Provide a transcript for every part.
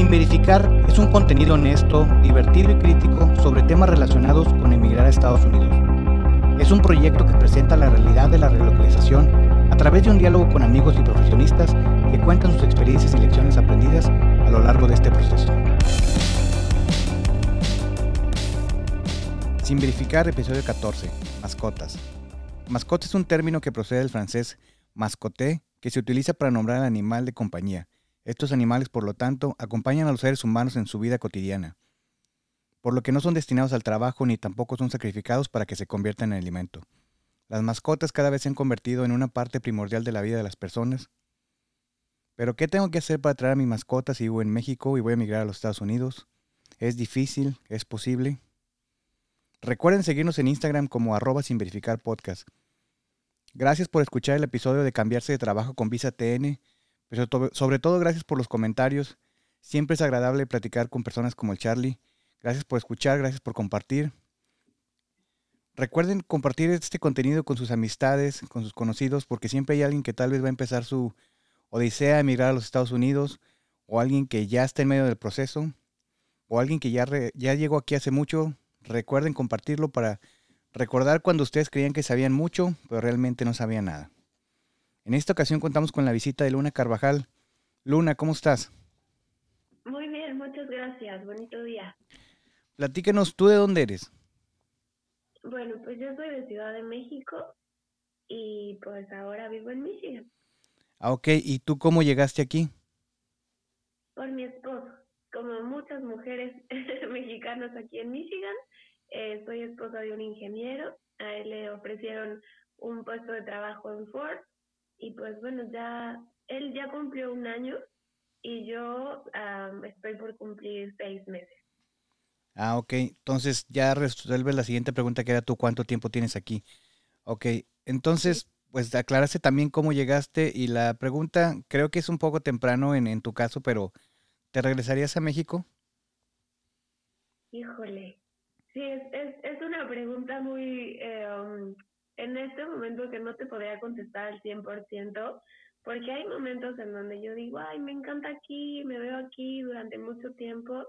Sin verificar es un contenido honesto, divertido y crítico sobre temas relacionados con emigrar a Estados Unidos. Es un proyecto que presenta la realidad de la relocalización a través de un diálogo con amigos y profesionistas que cuentan sus experiencias y lecciones aprendidas a lo largo de este proceso. Sin verificar, episodio 14. Mascotas. Mascota es un término que procede del francés mascoté, que se utiliza para nombrar al animal de compañía. Estos animales, por lo tanto, acompañan a los seres humanos en su vida cotidiana, por lo que no son destinados al trabajo ni tampoco son sacrificados para que se conviertan en alimento. Las mascotas cada vez se han convertido en una parte primordial de la vida de las personas. Pero ¿qué tengo que hacer para traer a mi mascota si vivo en México y voy a emigrar a los Estados Unidos? ¿Es difícil? ¿Es posible? Recuerden seguirnos en Instagram como arroba sin verificar. Gracias por escuchar el episodio de Cambiarse de Trabajo con Visa TN, pero sobre todo gracias por los comentarios. Siempre es agradable platicar con personas como el Charlie. Gracias por escuchar, gracias por compartir. Recuerden compartir este contenido con sus amistades, con sus conocidos, porque siempre hay alguien que tal vez va a empezar su odisea a emigrar a los Estados Unidos, o alguien que ya está en medio del proceso, o alguien que ya, ya llegó aquí hace mucho. Recuerden compartirlo para Recordar cuando ustedes creían que sabían mucho, pero realmente no sabían nada. En esta ocasión contamos con la visita de Luna Carvajal. Luna, ¿cómo estás? Muy bien, muchas gracias. Bonito día. Platícanos, ¿tú de dónde eres? Bueno, pues yo soy de Ciudad de México y pues ahora vivo en Michigan. Ah, ok. ¿Y tú cómo llegaste aquí? Por mi esposo. Como muchas mujeres mexicanas aquí en Michigan, eh, soy esposa de un ingeniero, a él le ofrecieron un puesto de trabajo en Ford y pues bueno, ya él ya cumplió un año y yo estoy por cumplir seis meses. Ah, ok. Entonces ya resuelve la siguiente pregunta que era tú, ¿cuánto tiempo tienes aquí? Ok, entonces, pues aclaraste también cómo llegaste y la pregunta creo que es un poco temprano en, en tu caso, pero ¿te regresarías a México? Híjole, Sí, es, es, es una pregunta muy, eh, um, en este momento que no te podría contestar al 100%, porque hay momentos en donde yo digo, ay, me encanta aquí, me veo aquí durante mucho tiempo,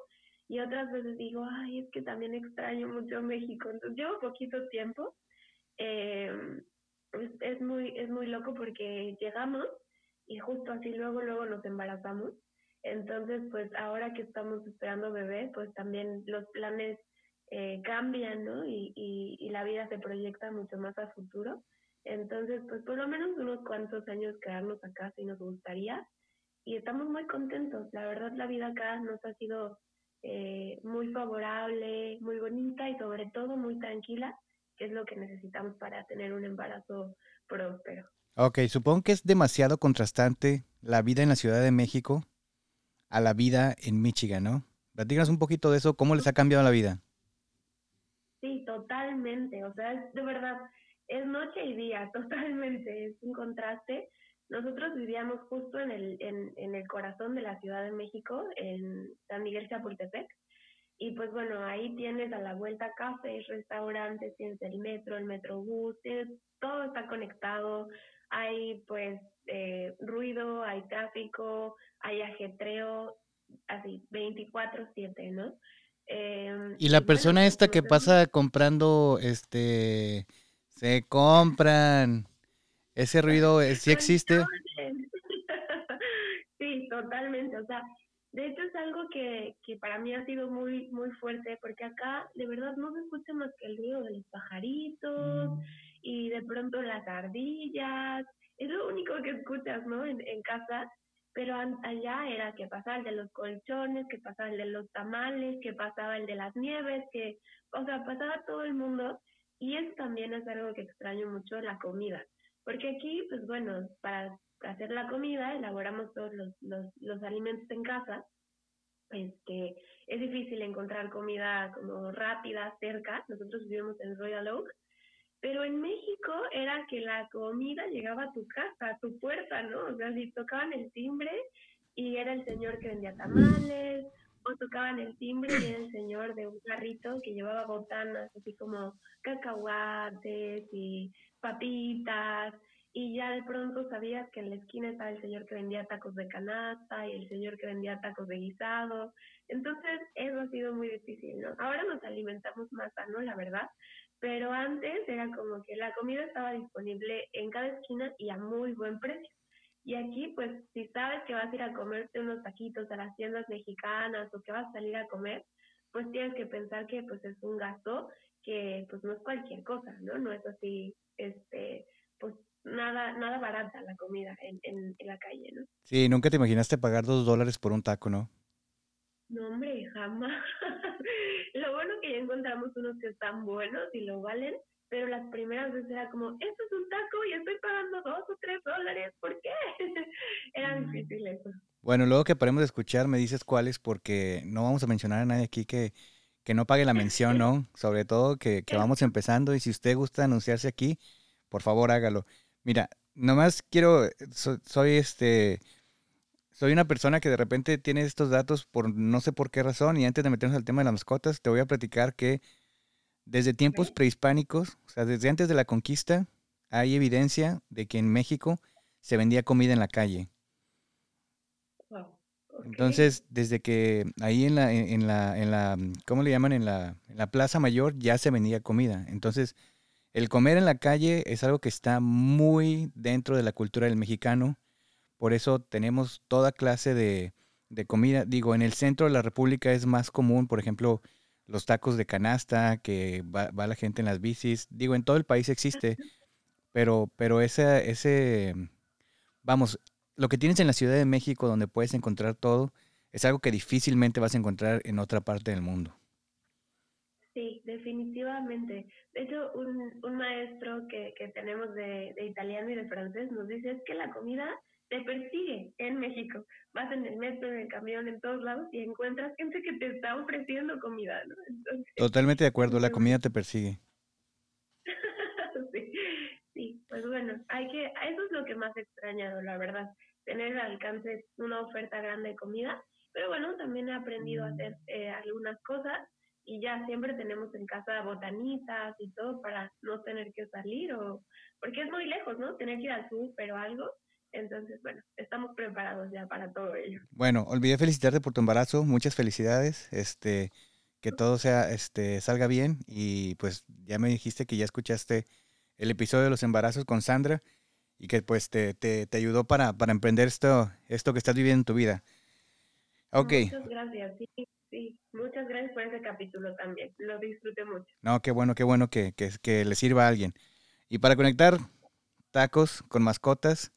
y otras veces digo, ay, es que también extraño mucho México. Entonces, llevo poquito tiempo. Eh, es, es, muy, es muy loco porque llegamos y justo así luego, luego nos embarazamos. Entonces, pues ahora que estamos esperando bebé, pues también los planes eh, cambian, ¿no? Y, y, la vida se proyecta mucho más a futuro. Entonces, pues por lo menos unos cuantos años quedarnos acá si nos gustaría. Y estamos muy contentos. La verdad, la vida acá nos ha sido eh, muy favorable, muy bonita y sobre todo muy tranquila, que es lo que necesitamos para tener un embarazo próspero. Ok, supongo que es demasiado contrastante la vida en la Ciudad de México a la vida en Michigan, ¿no? Platícanos un poquito de eso, ¿cómo les ha cambiado la vida? Sí, totalmente. O sea, de verdad, es noche y día, totalmente. Es un contraste. Nosotros vivíamos justo en el, en, en el corazón de la Ciudad de México, en San Miguel Chapultepec. Y pues bueno, ahí tienes a la vuelta cafés, restaurantes, tienes el metro, el metrobús, tienes, todo está conectado. Hay pues eh, ruido, hay tráfico, hay ajetreo, así, 24/7, ¿no? Em, y la persona esta que pasa comprando, este, se compran, ese ruido eh, sí existe. Sí, totalmente. O sea, de hecho es algo que, que para mí ha sido muy, muy fuerte, porque acá de verdad no se escucha más que el ruido de los pajaritos mm. y de pronto las ardillas. Es lo único que escuchas, ¿no? En, en casa pero allá era que pasaba el de los colchones, que pasaba el de los tamales, que pasaba el de las nieves, que, o sea, pasaba todo el mundo y eso también es algo que extraño mucho, la comida, porque aquí, pues bueno, para hacer la comida elaboramos todos los, los, los alimentos en casa, que es difícil encontrar comida como rápida cerca, nosotros vivimos en Royal Oak, pero en México era que la comida llegaba a tu casa, a tu puerta, ¿no? O sea, si tocaban el timbre y era el señor que vendía tamales, o tocaban el timbre y era el señor de un carrito que llevaba botanas, así como cacahuates y papitas. y ya de pronto sabías que en la esquina estaba el señor que vendía tacos de canasta y el señor que vendía tacos de guisado. Entonces, eso ha sido muy difícil, ¿no? Ahora nos alimentamos más sano, la verdad, pero antes era como que la comida estaba disponible en cada esquina y a muy buen precio. Y aquí, pues, si sabes que vas a ir a comerte unos taquitos a las tiendas mexicanas o que vas a salir a comer, pues tienes que pensar que pues es un gasto que pues no es cualquier cosa, ¿no? No es así, este, pues nada, nada barata la comida en, en, la calle, ¿no? Sí, nunca te imaginaste pagar dos dólares por un taco, ¿no? No, hombre, jamás. lo bueno que ya encontramos unos que están buenos y lo valen, pero las primeras veces era como, esto es un taco y estoy pagando dos o tres dólares, ¿por qué? era mm. difícil eso. Bueno, luego que paremos de escuchar, me dices cuáles, porque no vamos a mencionar a nadie aquí que, que no pague la mención, ¿no? Sobre todo que, que vamos empezando y si usted gusta anunciarse aquí, por favor hágalo. Mira, nomás quiero, soy este, soy una persona que de repente tiene estos datos por no sé por qué razón y antes de meternos al tema de las mascotas, te voy a platicar que desde tiempos prehispánicos, o sea, desde antes de la conquista, hay evidencia de que en México se vendía comida en la calle. Entonces, desde que ahí en la, en la, en la, ¿cómo le llaman? En la, en la Plaza Mayor ya se vendía comida. Entonces, el comer en la calle es algo que está muy dentro de la cultura del mexicano. Por eso tenemos toda clase de, comida. Digo, en el centro de la República es más común, por ejemplo, los tacos de canasta, que va, la gente en las bicis. Digo, en todo el país existe, pero, pero ese, ese, vamos, lo que tienes en la Ciudad de México, donde puedes encontrar todo, es algo que difícilmente vas a encontrar en otra parte del mundo. Sí, definitivamente. De hecho, un, un maestro que, que tenemos de, de, italiano y de francés nos dice es que la comida te persigue en México. Vas en el metro, en el camión, en todos lados y encuentras gente que te está ofreciendo comida, ¿no? Totalmente de acuerdo, la comida te persigue. sí, sí, pues bueno, hay que, eso es lo que más he extrañado, la verdad, tener al alcance una oferta grande de comida, pero bueno, también he aprendido a hacer eh, algunas cosas y ya siempre tenemos en casa botanitas y todo para no tener que salir o porque es muy lejos, ¿no? Tener que ir al sur, pero algo. Entonces, bueno, estamos preparados ya para todo ello. Bueno, olvidé felicitarte por tu embarazo, muchas felicidades, este, que todo sea, este, salga bien y pues ya me dijiste que ya escuchaste el episodio de los embarazos con Sandra y que pues te, te, te ayudó para, para emprender esto, esto que estás viviendo en tu vida. Ok. Muchas gracias, sí. Sí, muchas gracias por ese capítulo también. Lo disfruté mucho. No, qué bueno, qué bueno que, que, le sirva a alguien. Y para conectar tacos con mascotas,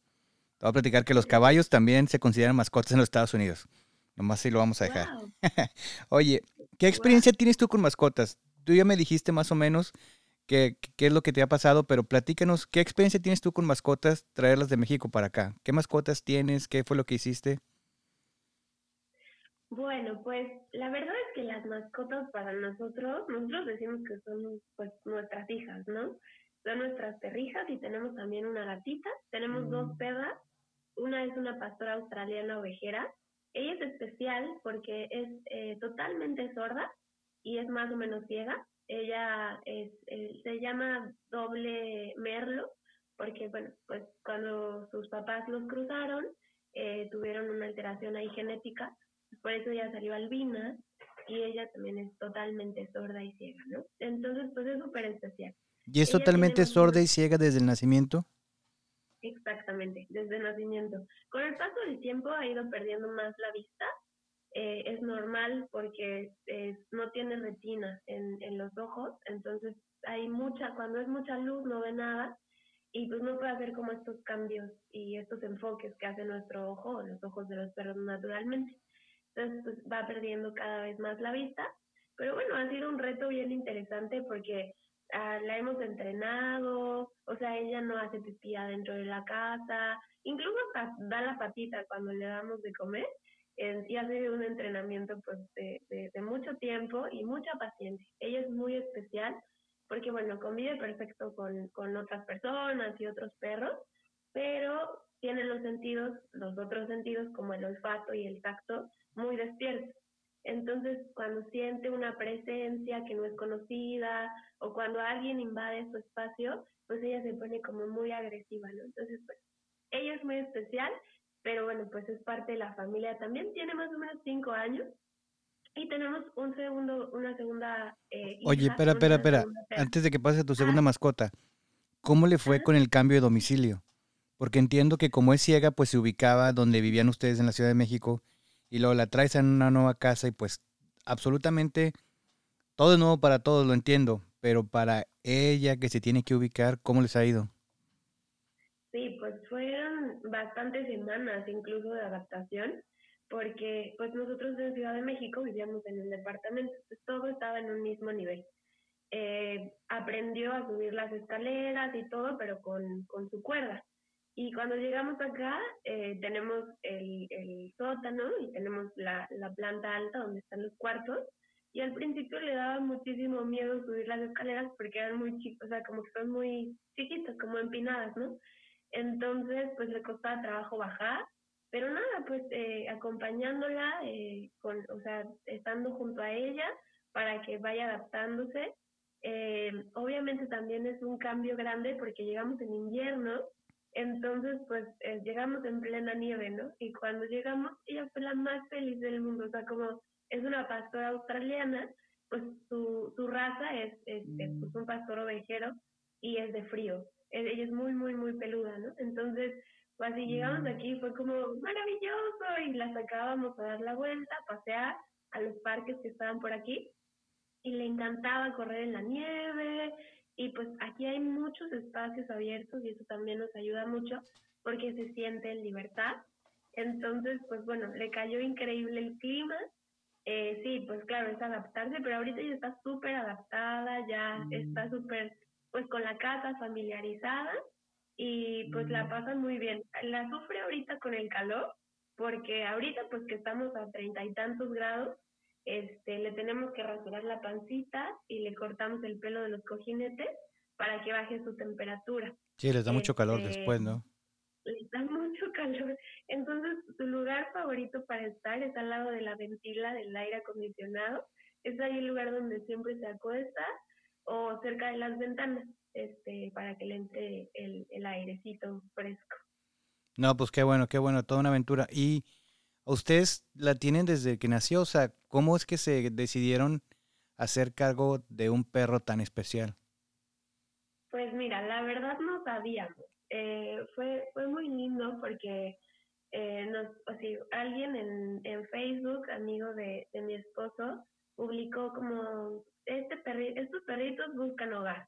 te voy a platicar que los caballos también se consideran mascotas en los Estados Unidos. Nomás así lo vamos a dejar. Oye, ¿qué experiencia tienes tú con mascotas? Tú ya me dijiste más o menos qué, qué es lo que te ha pasado, pero platícanos, ¿qué experiencia tienes tú con mascotas traerlas de México para acá? ¿Qué mascotas tienes? ¿Qué fue lo que hiciste? Bueno, pues la verdad es que las mascotas para nosotros, nosotros decimos que son pues nuestras hijas, ¿no? Son nuestras perrijas y tenemos también una gatita, tenemos dos mm. perras, una es una pastora australiana ovejera, ella es especial porque es eh, totalmente sorda y es más o menos ciega, ella es, eh, se llama doble merlo porque bueno, pues cuando sus papás los cruzaron, eh, tuvieron una alteración ahí genética por eso ella salió albina y ella también es totalmente sorda y ciega, ¿no? Entonces, pues es súper especial. ¿Y es totalmente sorda y ciega desde el nacimiento? Exactamente, desde nacimiento. Con el paso del tiempo ha ido perdiendo más la vista. Eh, es normal porque eh, no tiene retina en, en los ojos, entonces hay mucha, cuando es mucha luz no ve nada y pues no puede hacer como estos cambios y estos enfoques que hace nuestro ojo los ojos de los perros naturalmente. Entonces, pues va perdiendo cada vez más la vista. Pero bueno, ha sido un reto bien interesante porque ah, la hemos entrenado, o sea, ella no hace pipí dentro de la casa, incluso da la patita cuando le damos de comer. Eh, y ha sido un entrenamiento pues de, de, mucho tiempo y mucha paciencia. Ella es muy especial porque, bueno, convive perfecto con, con otras personas y otros perros, pero tiene los sentidos, los otros sentidos como el olfato y el tacto, muy despierto. Entonces, cuando siente una presencia que no es conocida o cuando alguien invade su espacio, pues ella se pone como muy agresiva, ¿no? Entonces, pues, ella es muy especial, pero bueno, pues es parte de la familia. También tiene más o menos cinco años y tenemos un segundo, una segunda. Eh, Oye, espera, espera, espera. Antes de que pase a tu segunda ah. mascota, ¿cómo le fue con el cambio de domicilio? Porque entiendo que como es ciega, pues se ubicaba donde vivían ustedes en la Ciudad de México y luego la traes en una nueva casa y pues absolutamente todo es nuevo para todos, lo entiendo, pero para ella que se tiene que ubicar, ¿cómo les ha ido? Sí, pues fueron bastantes semanas incluso de adaptación, porque pues nosotros en Ciudad de México vivíamos en un departamento, pues todo estaba en un mismo nivel. Eh, aprendió a subir las escaleras y todo, pero con, con su cuerda. Y cuando llegamos acá, eh, tenemos el, el, sótano y tenemos la, la planta alta donde están los cuartos. Y al principio le daba muchísimo miedo subir las escaleras porque eran muy chicos, o sea, como que son muy chiquitas, como empinadas, ¿no? Entonces, pues le costaba trabajo bajar. Pero nada, pues eh, acompañándola, eh, con, o sea, estando junto a ella para que vaya adaptándose. Eh, obviamente también es un cambio grande porque llegamos en invierno entonces, pues eh, llegamos en plena nieve, ¿no? Y cuando llegamos, ella fue la más feliz del mundo. O sea, como es una pastora australiana, pues su, su raza es este, pues, un pastor ovejero y es de frío. E, ella es muy, muy, muy peluda, ¿no? Entonces, pues así llegamos aquí, fue como maravilloso y la sacábamos a dar la vuelta, a pasear a los parques que estaban por aquí y le encantaba correr en la nieve y pues aquí hay muchos espacios abiertos y eso también nos ayuda mucho porque se siente en libertad. Entonces, pues bueno, le cayó increíble el clima. Eh, sí, pues claro, es adaptarse, pero ahorita ya está súper adaptada, ya mm. está súper, pues con la casa familiarizada y pues la mm. pasa muy bien. La sufre ahorita con el calor, porque ahorita pues que estamos a treinta y tantos grados, este, le tenemos que rasurar la pancita y le cortamos el pelo de los cojinetes para que baje su temperatura. Sí, les da mucho calor este, después, ¿no? Les da mucho calor. Entonces, su lugar favorito para estar es al lado de la ventila del aire acondicionado. Es ahí el lugar donde siempre se acuesta o cerca de las ventanas, este, para que le entre el, el airecito fresco. No, pues qué bueno, qué bueno, toda una aventura. Y ¿Ustedes la tienen desde que nació? O sea, ¿cómo es que se decidieron hacer cargo de un perro tan especial? Pues mira, la verdad no sabíamos. Eh, fue, fue muy lindo porque eh, o sea, alguien en, en Facebook, amigo de, de mi esposo, publicó como este perri estos perritos buscan hogar.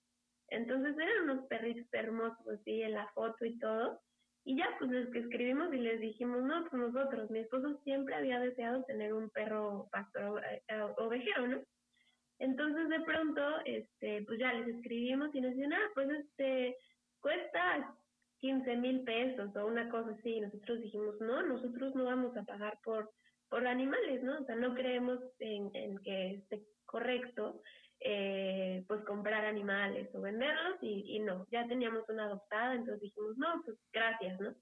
Entonces eran unos perritos hermosos, así en la foto y todo. Y ya, pues les escribimos y les dijimos, no, pues nosotros, mi esposo siempre había deseado tener un perro pastor eh, eh, ovejero, ¿no? Entonces de pronto, este, pues ya les escribimos y nos dicen, ah, pues este, cuesta 15 mil pesos o una cosa así. Y nosotros dijimos, no, nosotros no vamos a pagar por, por animales, ¿no? O sea, no creemos en, en que esté correcto eh, pues comprar animales o venderlos y, no, ya teníamos una adoptada, entonces dijimos, no, pues gracias, ¿no?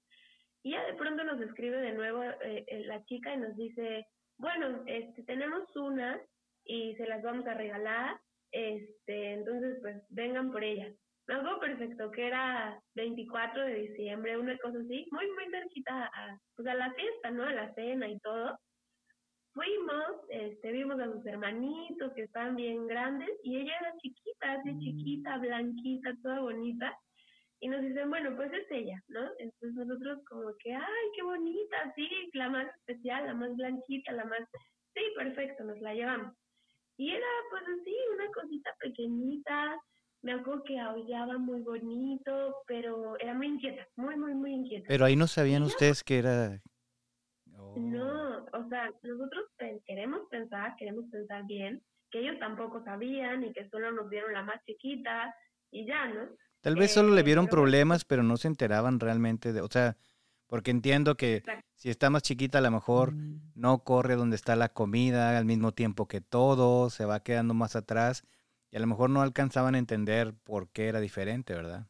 Y ya de pronto nos escribe de nuevo eh, eh, la chica y nos dice, bueno, este, tenemos una y se las vamos a regalar, este, entonces pues vengan por ella. Algo perfecto, que era 24 de diciembre, una cosa así, muy, muy cerquita a, pues a la fiesta, ¿no? A la cena y todo fuimos, este, vimos a sus hermanitos que estaban bien grandes y ella era chiquita, así mm. chiquita, blanquita, toda bonita. Y nos dicen, bueno, pues es ella, ¿no? Entonces nosotros como que, ay, qué bonita, sí, la más especial, la más blanquita, la más... Sí, perfecto, nos la llevamos. Y era pues así, una cosita pequeñita, me acuerdo que aullaba muy bonito, pero era muy inquieta, muy, muy, muy inquieta. Pero ahí no sabían ustedes que era no, o sea, nosotros queremos pensar, queremos pensar bien, que ellos tampoco sabían y que solo nos vieron la más chiquita y ya, ¿no? Tal vez solo le eh, vieron problemas, pero no se enteraban realmente de, o sea, porque entiendo que si está más chiquita a lo mejor mm. no corre donde está la comida al mismo tiempo que todo, se va quedando más atrás y a lo mejor no alcanzaban a entender por qué era diferente, ¿verdad?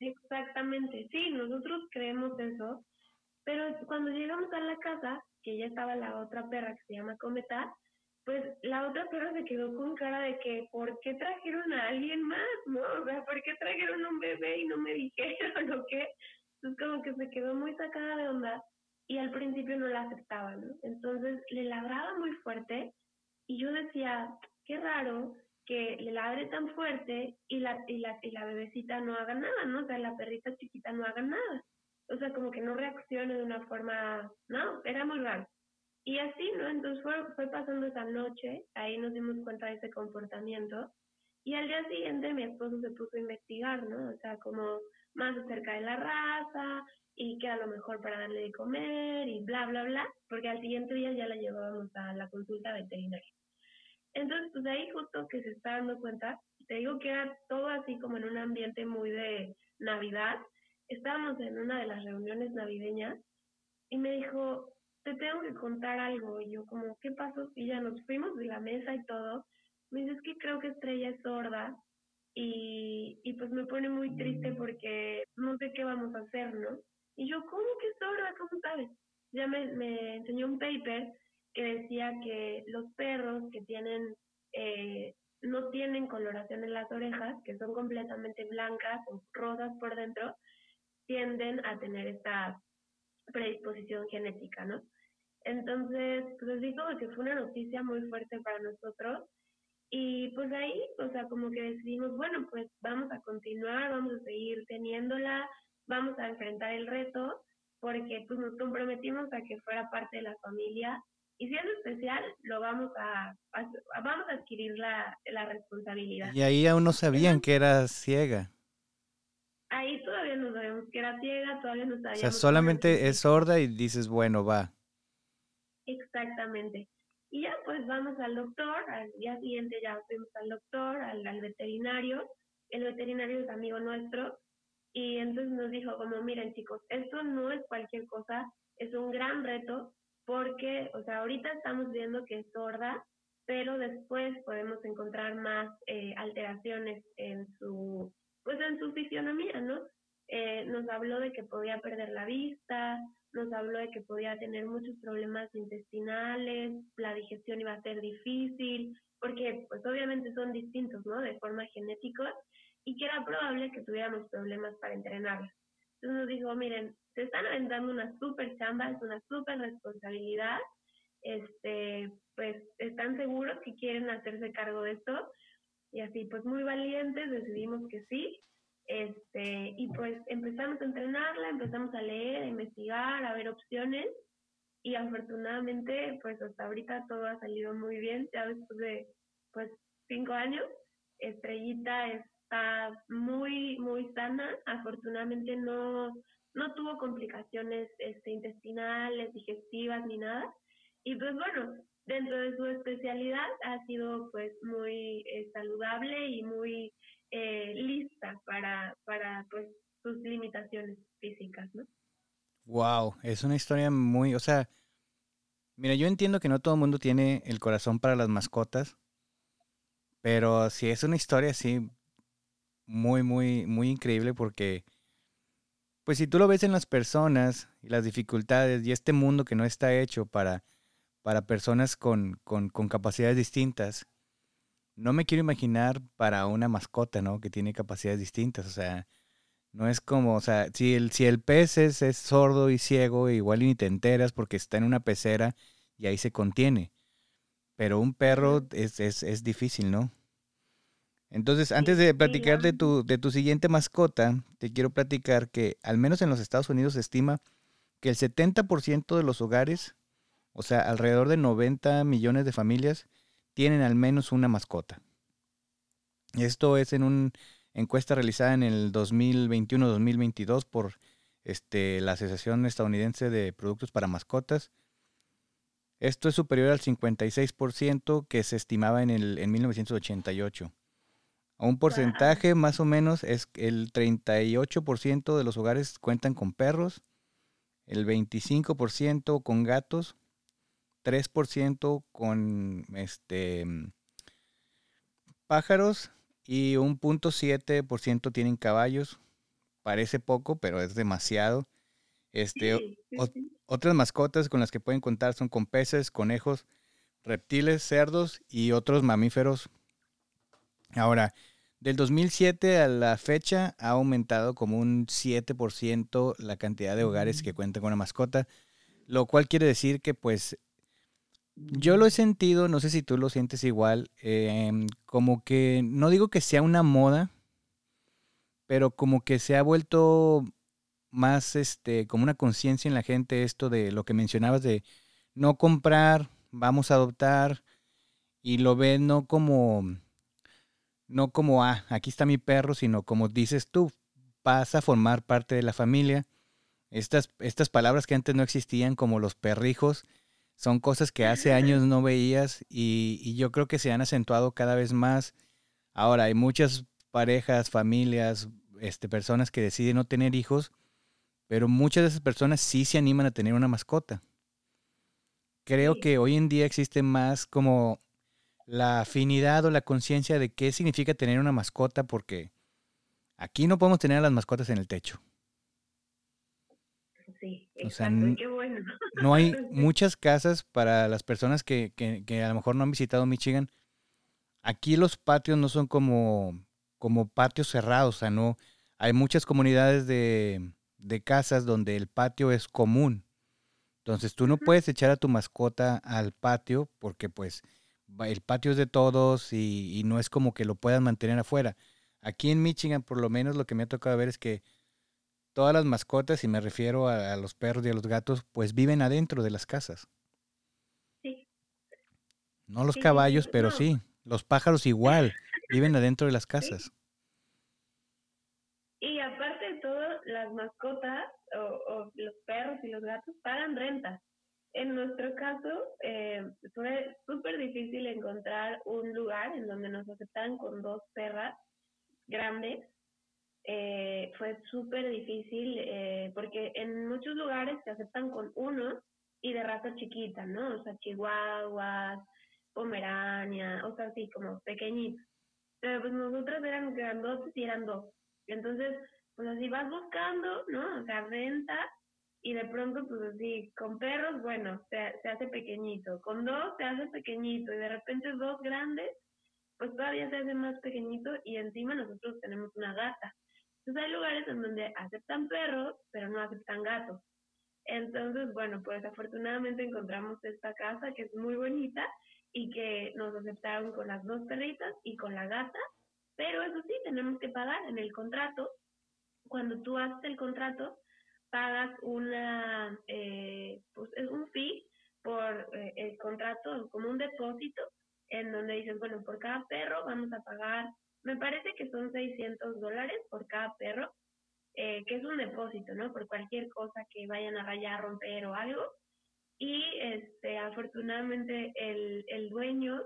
Exactamente, sí, nosotros creemos eso, pero cuando llegamos a la casa, que ya estaba la otra perra que se llama Cometa, pues la otra perra se quedó con cara de que, ¿por qué trajeron a alguien más? ¿No? O sea, ¿por qué trajeron un bebé y no me dijeron o qué? Entonces como que se quedó muy sacada de onda y al principio no la aceptaba, ¿no? Entonces le ladraba muy fuerte y yo decía, qué raro que le ladre tan fuerte y la, y la, y la bebecita no haga nada, ¿no? O sea, la perrita chiquita no haga nada. O sea, como que no reaccione de una forma, no, era muy raro. Y así, ¿no? Entonces fue, fue pasando esa noche, ahí nos dimos cuenta de ese comportamiento. Y al día siguiente mi esposo se puso a investigar, ¿no? O sea, como más acerca de la raza y qué era lo mejor para darle de comer y bla, bla, bla, porque al siguiente día ya la llevábamos a la consulta veterinaria. Entonces, pues ahí justo que se está dando cuenta, te digo que era todo así como en un ambiente muy de Navidad. Estábamos en una de las reuniones navideñas y me dijo, te tengo que contar algo. Y yo como, ¿qué pasó? Y ya nos fuimos de la mesa y todo. Me dice, es que creo que Estrella es sorda y, y pues me pone muy triste mm. porque no sé qué vamos a hacer, ¿no? Y yo, ¿cómo que es sorda? ¿Cómo sabes? Ya me, me enseñó un paper que decía que los perros que tienen, eh, no tienen coloración en las orejas, que son completamente blancas o rosas por dentro, tienden a tener esta predisposición genética, ¿no? Entonces, pues les digo que fue una noticia muy fuerte para nosotros y pues ahí, o sea, como que decidimos, bueno, pues vamos a continuar, vamos a seguir teniéndola, vamos a enfrentar el reto, porque pues nos comprometimos a que fuera parte de la familia y si es especial, lo vamos a, vamos a adquirir la, la, responsabilidad. Y ahí aún no sabían que era ciega. Ahí todavía no sabemos que era ciega, todavía no sabíamos. O sea, solamente es sorda y dices, bueno, va. Exactamente. Y ya pues vamos al doctor, al día siguiente ya fuimos al doctor, al, al veterinario, el veterinario es amigo nuestro, y entonces nos dijo como, miren chicos, esto no es cualquier cosa, es un gran reto, porque, o sea, ahorita estamos viendo que es sorda, pero después podemos encontrar más eh, alteraciones en su, pues en su fisionomía, ¿no? Eh, nos habló de que podía perder la vista, nos habló de que podía tener muchos problemas intestinales, la digestión iba a ser difícil, porque pues obviamente son distintos, ¿no? De forma genética, y que era probable que tuviéramos problemas para entrenarla. Entonces nos dijo, miren, se están aventando una súper chamba, es una súper responsabilidad, este, pues están seguros que quieren hacerse cargo de esto, y así pues muy valientes decidimos que sí, este, y pues empezamos a entrenarla, empezamos a leer, a investigar, a ver opciones y afortunadamente pues hasta ahorita todo ha salido muy bien, ya después de pues cinco años, Estrellita está muy, muy sana, afortunadamente no, no tuvo complicaciones este, intestinales, digestivas ni nada. Y pues bueno, dentro de su especialidad ha sido pues muy eh, saludable y muy eh, lista para, para pues, sus limitaciones físicas, ¿no? Wow, es una historia muy, o sea, mira, yo entiendo que no todo el mundo tiene el corazón para las mascotas, pero sí es una historia así muy, muy, muy increíble porque, pues si tú lo ves en las personas y las dificultades y este mundo que no está hecho para, para personas con, con, con capacidades distintas, no me quiero imaginar para una mascota, ¿no? Que tiene capacidades distintas, o sea, no es como, o sea, si el, si el pez es, sordo y ciego, igual ni te enteras porque está en una pecera y ahí se contiene. Pero un perro es, es, es difícil, ¿no? Entonces, antes de platicar de tu, de tu siguiente mascota, te quiero platicar que al menos en los Estados Unidos se estima que el 70% de los hogares, o sea, alrededor de 90 millones de familias, tienen al menos una mascota. Esto es en una encuesta realizada en el 2021-2022 por este, la Asociación Estadounidense de Productos para Mascotas. Esto es superior al 56% que se estimaba en, el, en 1988. A un porcentaje más o menos es el 38% de los hogares cuentan con perros, el 25% con gatos 3% con este pájaros y un punto ciento tienen caballos. Parece poco, pero es demasiado. Este, otras mascotas con las que pueden contar son con peces, conejos, reptiles, cerdos y otros mamíferos. Ahora, del 2007 a la fecha ha aumentado como un 7% la cantidad de hogares que cuentan con una mascota, lo cual quiere decir que pues yo lo he sentido, no sé si tú lo sientes igual, em, como que no digo que sea una moda, pero como que se ha vuelto más este como una conciencia en la gente esto de lo que mencionabas de no comprar, vamos a adoptar y lo ven no como no como ah, aquí está mi perro, sino como dices tú, pasa a formar parte de la familia. Estas, estas palabras que antes no existían, como los perrijos, son cosas que hace años no veías y, y, yo creo que se han acentuado cada vez más. Ahora, hay muchas parejas, familias, este, personas que deciden no tener hijos, pero muchas de esas personas sí se animan a tener una mascota. Creo que hoy en día existe más como la afinidad o la conciencia de qué significa tener una mascota, porque aquí no podemos tener a las mascotas en el techo. Sí, exacto, qué bueno. No hay muchas casas para las personas que, que, que, a lo mejor no han visitado Michigan. Aquí los patios no son como, como patios cerrados, o sea, no. Hay muchas comunidades de, de casas donde el patio es común. Entonces tú no puedes echar a tu mascota al patio porque pues el patio es de todos y, no es como que lo puedan mantener afuera. Aquí en Michigan, por lo menos lo que me ha tocado ver es que todas las mascotas, y me refiero a, los perros y a los gatos, pues viven adentro de las casas. Sí. No los caballos, pero sí. Los pájaros igual, viven adentro de las casas. Y aparte de todo, las mascotas o los perros y los gatos pagan renta. En nuestro caso, eh, fue súper difícil encontrar un lugar en donde nos aceptaran con dos perras grandes. Eh, fue súper difícil eh, porque en muchos lugares te aceptan con uno y de raza chiquita, ¿no? O sea, chihuahuas, pomerania, o sea, así como pequeñitos. Pero pues nosotros eran grandotes y eran dos. Entonces, pues así vas buscando, ¿no? O sea, renta y de pronto, pues así, con perros, bueno, se, se hace pequeñito, con dos se hace pequeñito y de repente dos grandes, pues todavía se hace más pequeñito y encima nosotros tenemos una gata. Entonces hay lugares en donde aceptan perros, pero no aceptan gatos. Entonces, bueno, pues afortunadamente encontramos esta casa que es muy bonita y que nos aceptaron con las dos perritas y con la gata, pero eso sí, tenemos que pagar en el contrato. Cuando tú haces el contrato, pagas una, eh, pues es un fee por eh, el contrato, como un depósito, en donde dices, bueno, por cada perro vamos a pagar, me parece que son 600 dólares por cada perro, eh, que es un depósito, ¿no? Por cualquier cosa que vayan a rayar, romper o algo. Y este, afortunadamente el, el dueño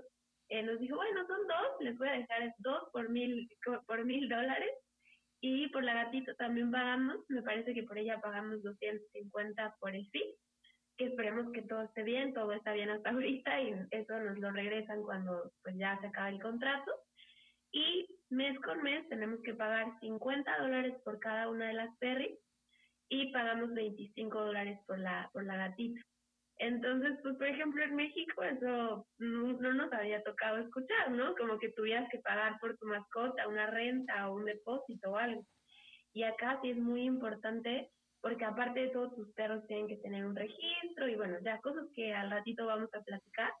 nos dijo, bueno, son dos, les voy a dejar dos por mil, por mil dólares y por la gatita también pagamos, me parece que por ella pagamos 250 por el fee, que esperemos que todo esté bien, todo está bien hasta ahorita y eso nos lo regresan cuando pues ya se acaba el contrato. Y mes con mes tenemos que pagar 50 dólares por cada una de las perris y pagamos 25 dólares por la, por la gatita. Entonces, pues, por ejemplo, en México eso no, nos había tocado escuchar, ¿no? Como que tuvieras que pagar por tu mascota una renta o un depósito o algo. Y acá sí es muy importante porque aparte de todo, tus perros tienen que tener un registro y bueno, ya cosas que al ratito vamos a platicar,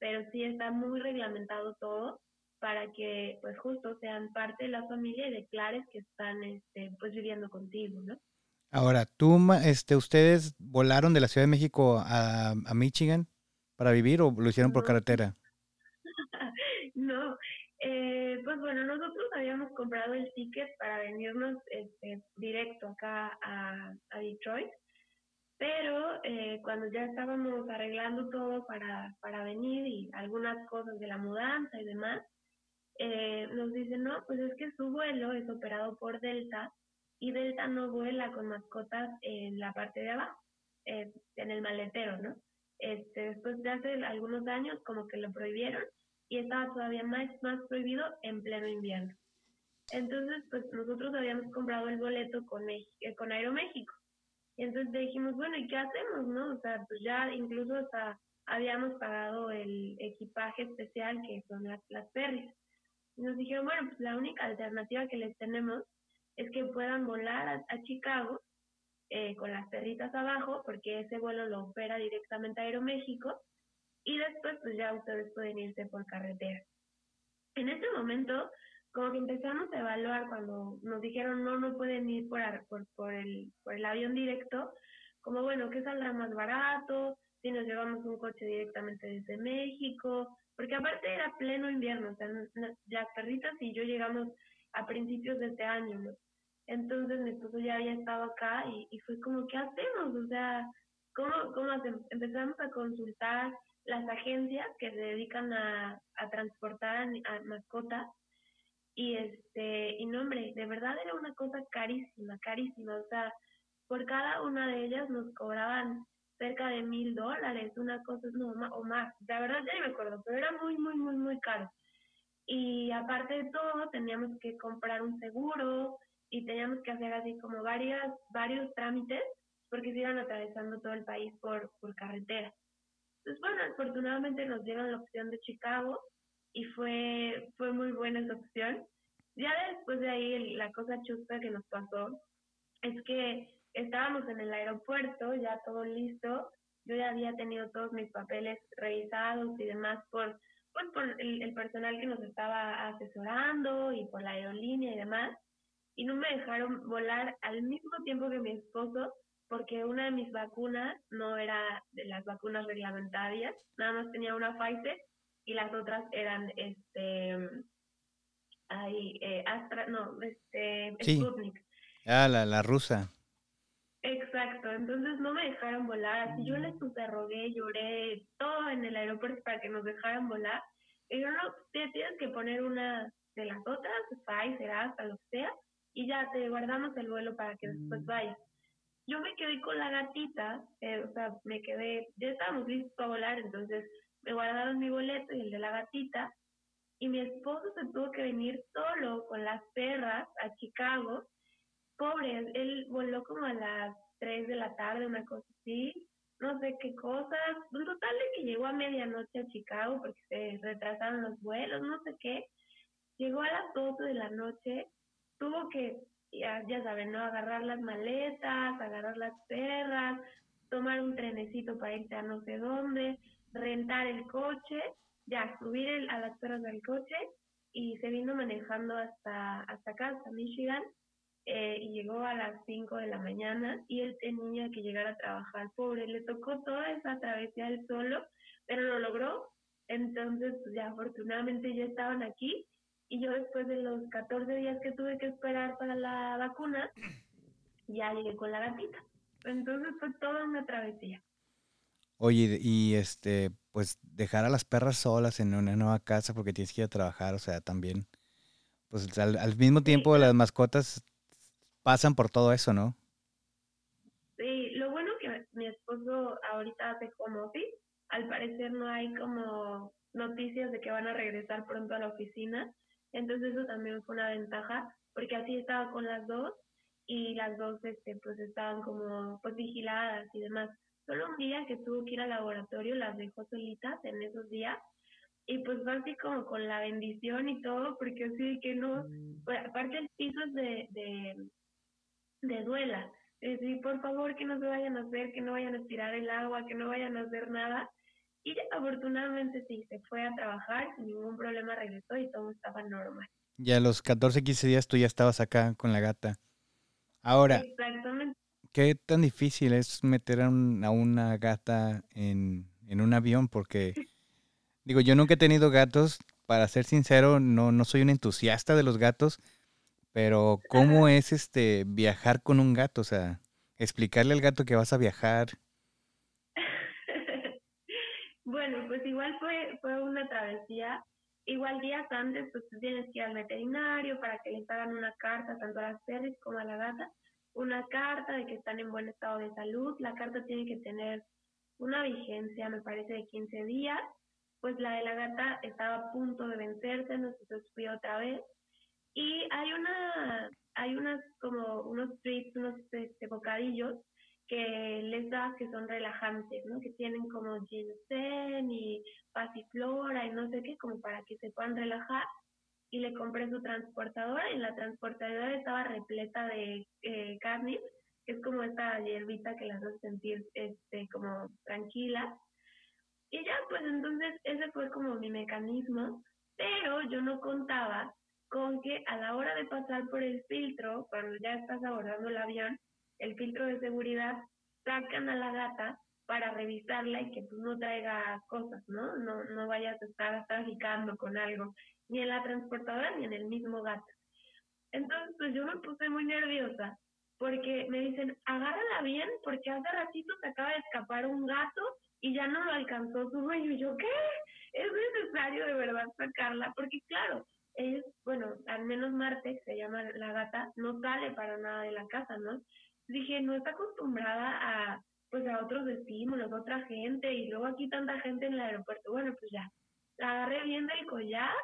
pero sí está muy reglamentado todo para que pues justo sean parte de la familia y declares que están este, pues viviendo contigo, ¿no? Ahora, ¿tú, este, ustedes volaron de la Ciudad de México a, a Michigan para vivir o lo hicieron por carretera? no, eh, pues bueno, nosotros habíamos comprado el ticket para venirnos este, directo acá a, a Detroit, pero eh, cuando ya estábamos arreglando todo para, para venir y algunas cosas de la mudanza y demás, eh, nos dicen, no, pues es que su vuelo es operado por Delta y Delta no vuela con mascotas en la parte de abajo, eh, en el maletero, ¿no? Este, después de hace algunos años como que lo prohibieron y estaba todavía más, más prohibido en pleno invierno. Entonces, pues nosotros habíamos comprado el boleto con, eh, con Aeroméxico. Y entonces dijimos, bueno, ¿y qué hacemos, no? O sea, pues ya incluso hasta habíamos pagado el equipaje especial que son las, las ferries. Nos dijeron, bueno, pues la única alternativa que les tenemos es que puedan volar a, Chicago eh, con las perritas abajo, porque ese vuelo lo opera directamente Aeroméxico, y después pues ya ustedes pueden irse por carretera. En ese momento, como que empezamos a evaluar cuando nos dijeron no, no pueden ir por, por, por, el, por el avión directo, como bueno, ¿qué saldrá más barato? Si nos llevamos un coche directamente desde México, porque aparte era pleno invierno, o sea, las perritas y yo llegamos a principios de este año. Entonces mi esposo ya había estado acá y, fue como, ¿qué hacemos? O sea, ¿cómo, cómo hacemos? Empezamos a consultar las agencias que se dedican a, a transportar a, mascotas y este, y no hombre, de verdad era una cosa carísima, carísima, o sea, por cada una de ellas nos cobraban cerca de mil dólares, una cosa no, o más, la verdad ya no me acuerdo, pero era muy, muy, muy, muy caro. Y aparte de todo, teníamos que comprar un seguro, y teníamos que hacer así como varias, varios trámites porque se iban atravesando todo el país por, por carretera. Entonces, bueno, afortunadamente nos dieron la opción de Chicago y fue, fue muy buena esa opción. Ya después de ahí, la cosa chusta que nos pasó es que estábamos en el aeropuerto, ya todo listo. Yo ya había tenido todos mis papeles revisados y demás por, pues, por el, el personal que nos estaba asesorando y por la aerolínea y demás y no me dejaron volar al mismo tiempo que mi esposo porque una de mis vacunas no era de las vacunas reglamentarias, nada más tenía una Pfizer y las otras eran este ay, eh, Astra, no, este Sputnik. Ah, la, la rusa. Exacto, entonces no me dejaron volar, así yo les puse, rogué, lloré, todo en el aeropuerto para que nos dejaran volar. Y yo no, tienes que poner una de las otras, Pfizer, hasta lo que sea, y ya te guardamos el vuelo para que después mm. vayas. Yo me quedé con la gatita, eh, o sea, me quedé, ya estábamos listos para volar, entonces me guardaron mi boleto y el de la gatita, y mi esposo se tuvo que venir solo con las perras a Chicago. Pobre, él voló como a las 3 de la tarde, una cosa así, no sé qué cosas. Un total de que llegó a medianoche a Chicago porque se retrasaron los vuelos, no sé qué. Llegó a las 12 de la noche tuvo que, ya, ya saben, ¿no? Agarrar las maletas, agarrar las perras, tomar un trenecito para irse a no sé dónde, rentar el coche, ya subir a las perras del coche y se vino manejando hasta, hasta acá, hasta Michigan, eh, y llegó a las 5 de la mañana y él tenía que llegar a trabajar, pobre, le tocó toda esa travesía él solo, pero lo logró, entonces pues ya afortunadamente ya estaban aquí y yo después de los 14 días que tuve que esperar para la vacuna, ya llegué con la gatita. Entonces fue toda una travesía. Oye, y este, pues dejar a las perras solas en una nueva casa porque tienes que ir a trabajar, o sea, también, pues al, mismo tiempo las mascotas pasan por todo eso, ¿no? Sí, lo bueno que mi esposo ahorita hace como office, al parecer no hay como noticias de que van a regresar pronto a la oficina, entonces eso también fue una ventaja, porque así estaba con las dos y las dos este, pues estaban como pues vigiladas y demás. Solo un día que tuvo que ir al laboratorio las dejó solitas en esos días y pues fue así como con la bendición y todo, porque así que no, pues, aparte el piso es de, de, de duela, es decir, por favor que no se vayan a hacer, que no vayan a tirar el agua, que no vayan a hacer nada, y afortunadamente sí, se fue a trabajar, sin ningún problema regresó y todo estaba normal. Ya a los 14, 15 días tú ya estabas acá con la gata. Ahora. ¿qué tan difícil es meter a, una gata en, un avión? Porque, digo, yo nunca he tenido gatos. Para ser sincero, no, no soy un entusiasta de los gatos. Pero, ¿cómo es este viajar con un gato? O sea, explicarle al gato que vas a viajar bueno, pues igual fue, fue una travesía. Igual días antes, pues tú tienes que ir al veterinario para que les hagan una carta, tanto a las perris como a la gata, una carta de que están en buen estado de salud. La carta tiene que tener una vigencia, me parece, de 15 días. Pues la de la gata estaba a punto de vencerse, nosotros fui otra vez. Y hay una, hay unas como unos treats, unos este, bocadillos que les da que son relajantes, ¿no? Que tienen como ginseng y pasiflora y no sé qué, como para que se puedan relajar. Y le compré su transportadora y la transportadora estaba repleta de eh, que es como esta hierbita que las hace sentir este, como tranquila. Y ya, pues entonces ese fue como mi mecanismo, pero yo no contaba con que a la hora de pasar por el filtro, cuando ya estás abordando el avión, el filtro de seguridad, sacan a la gata para revisarla y que tú no traiga cosas, ¿no? No, no vayas a estar traficando con algo, ni en la transportadora ni en el mismo gato. Entonces, pues yo me puse muy nerviosa porque me dicen, agárrala bien porque hace ratito se acaba de escapar un gato y ya no lo alcanzó su dueño. Y yo, ¿qué? Es necesario de verdad sacarla porque claro, es, bueno, al menos Marte, se llama la gata, no sale para nada de la casa, ¿no? dije, no está acostumbrada a, pues, a otros estímulos, a otra gente, y luego aquí tanta gente en el aeropuerto. Bueno, pues ya, la agarré bien del collar,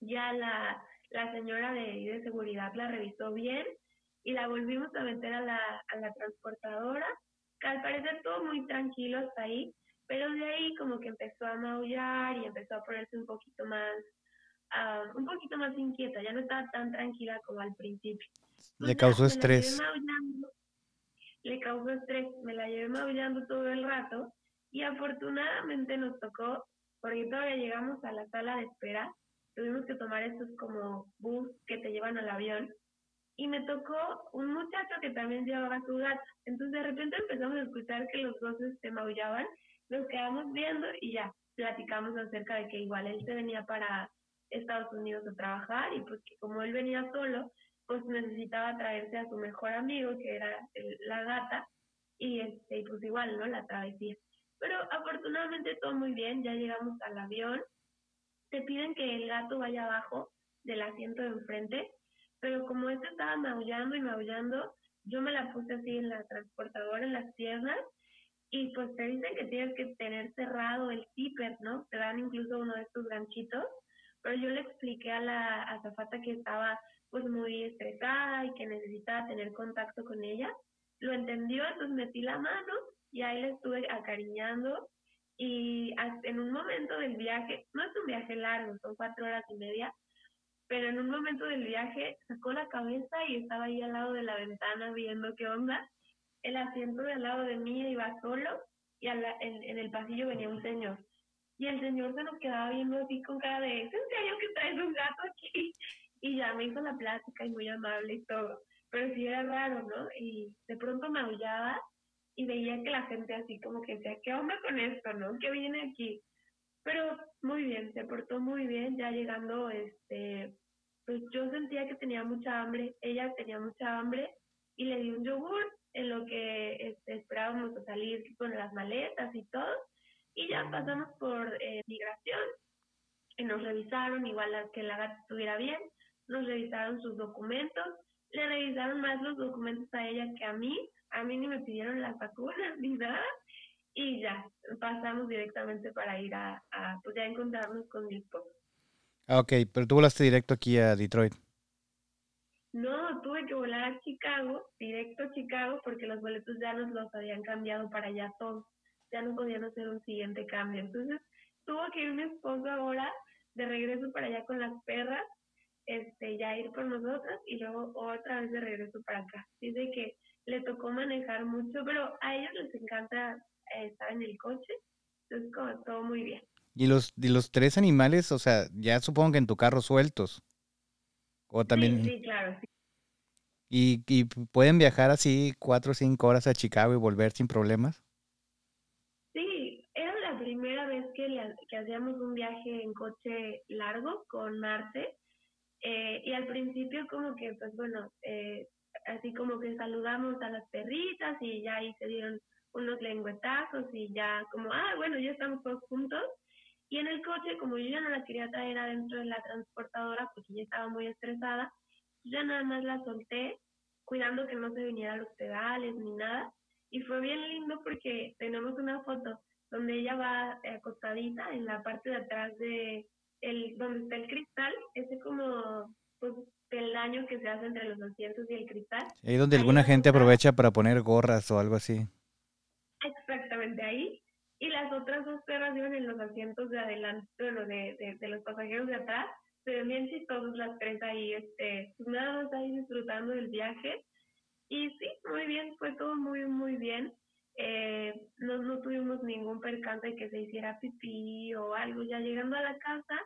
ya la, la señora de, de seguridad la revisó bien y la volvimos a meter a la, a la transportadora, que al parecer todo muy tranquilo hasta ahí, pero de ahí como que empezó a maullar y empezó a ponerse un poquito más, uh, un poquito más inquieta, ya no estaba tan tranquila como al principio. Le causó estrés. Le causó estrés, me la llevé maullando todo el rato y afortunadamente nos tocó, porque todavía llegamos a la sala de espera, tuvimos que tomar estos como bus que te llevan al avión y me tocó un muchacho que también llevaba a su gata. Entonces de repente empezamos a escuchar que los dos se este, maullaban, nos quedamos viendo y ya platicamos acerca de que igual él se venía para Estados Unidos a trabajar y pues que como él venía solo, pues necesitaba traerse a su mejor amigo, que era la gata, y este, pues igual, ¿no? La travesía. Pero afortunadamente todo muy bien, ya llegamos al avión. Te piden que el gato vaya abajo del asiento de enfrente, pero como este estaba maullando y maullando, yo me la puse así en la transportadora, en las piernas, y pues te dicen que tienes que tener cerrado el zipper, ¿no? Te dan incluso uno de estos ganchitos, pero yo le expliqué a la azafata que estaba pues muy estresada y que necesitaba tener contacto con ella. Lo entendió, entonces metí la mano y ahí le estuve acariñando y en un momento del viaje, no es un viaje largo, son cuatro horas y media, pero en un momento del viaje sacó la cabeza y estaba ahí al lado de la ventana viendo qué onda. El asiento de al lado de mí iba solo y en, en, el pasillo venía un señor. Y el señor se nos quedaba viendo así con cara de, ¿es en serio que traes un gato aquí? y ya me hizo la plática y muy amable y todo, pero sí era raro, ¿no? Y de pronto me aullaba y veía que la gente así como que decía, ¿qué onda con esto, no? ¿Qué viene aquí? Pero muy bien, se portó muy bien, ya llegando, este, pues yo sentía que tenía mucha hambre, ella tenía mucha hambre y le di un yogur en lo que este, esperábamos salir con las maletas y todo. Y ya pasamos por eh, migración y nos revisaron igual que la gata estuviera bien nos revisaron sus documentos, le revisaron más los documentos a ella que a mí, a mí ni me pidieron las vacunas ni nada, y ya, pasamos directamente para ir a, pues ya encontrarnos con mi esposo. Ah, ok, pero tú volaste directo aquí a Detroit. No, tuve que volar a Chicago, directo a Chicago, porque los boletos ya nos los habían cambiado para allá todos. Ya no podían hacer un siguiente cambio. Entonces, tuvo que ir mi esposo ahora de regreso para allá con las perras este, ya ir por nosotros y luego otra vez de regreso para acá. Dice que le tocó manejar mucho, pero a ellos les encanta eh, estar en el coche, entonces como todo muy bien. ¿Y los, y los tres animales, o sea, ya supongo que en tu carro sueltos? O también... Sí, claro, sí. ¿Y, ¿Y pueden viajar así cuatro o cinco horas a Chicago y volver sin problemas? Sí, era la primera vez que, hacíamos un viaje en coche largo con Marte eh, y al principio como que, pues bueno, eh, así como que saludamos a las perritas y ya ahí se dieron unos lengüetazos y ya como, ah, bueno, ya estamos todos juntos. Y en el coche, como yo ya no la quería traer adentro de la transportadora porque ya estaba muy estresada, ya nada más la solté, cuidando que no se viniera a los pedales ni nada. Y fue bien lindo porque tenemos una foto donde ella va acostadita en la parte de atrás de, el, donde está el cristal, ese como pues el daño que se hace entre los asientos y el cristal. Ahí donde alguna gente aprovecha para poner gorras o algo así. Exactamente ahí. Y las otras dos perras iban en los asientos de adelante, bueno, de, de, de los pasajeros de atrás. Se ven bien chistosas las tres ahí, este, pues nada más ahí disfrutando del viaje. Y sí, muy bien, fue todo muy, muy bien. Eh, no, no tuvimos ningún percance de que se hiciera pipí o algo. Ya llegando a la casa,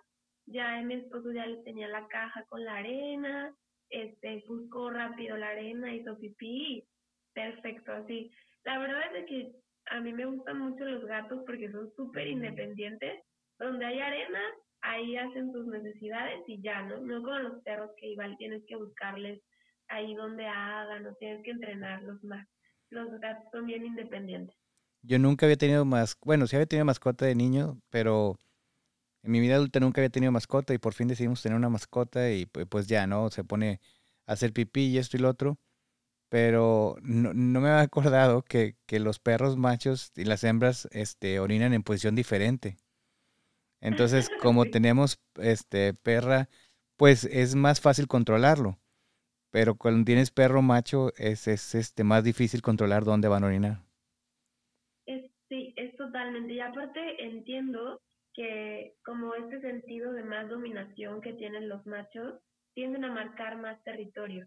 ya mi esposo ya le tenía la caja con la arena, este, buscó rápido la arena, hizo pipí, perfecto, así. La verdad es que a mí me gustan mucho los gatos porque son súper independientes. Donde hay arena, ahí hacen sus necesidades y ya, ¿no? No como los perros que igual tienes que buscarles ahí donde hagan o tienes que entrenarlos más. Los gatos son bien independientes. Yo nunca había tenido más, bueno, sí había tenido mascota de niño, pero en mi vida adulta nunca había tenido mascota y por fin decidimos tener una mascota y pues ya, ¿no? Se pone a hacer pipí y esto y lo otro. Pero no, me había acordado que, los perros machos y las hembras este, orinan en posición diferente. Entonces, como tenemos este, perra, pues es más fácil controlarlo. Pero cuando tienes perro macho es, es este, más difícil controlar dónde van a orinar. sí, es totalmente. Y aparte entiendo que como este sentido de más dominación que tienen los machos, tienden a marcar más territorio.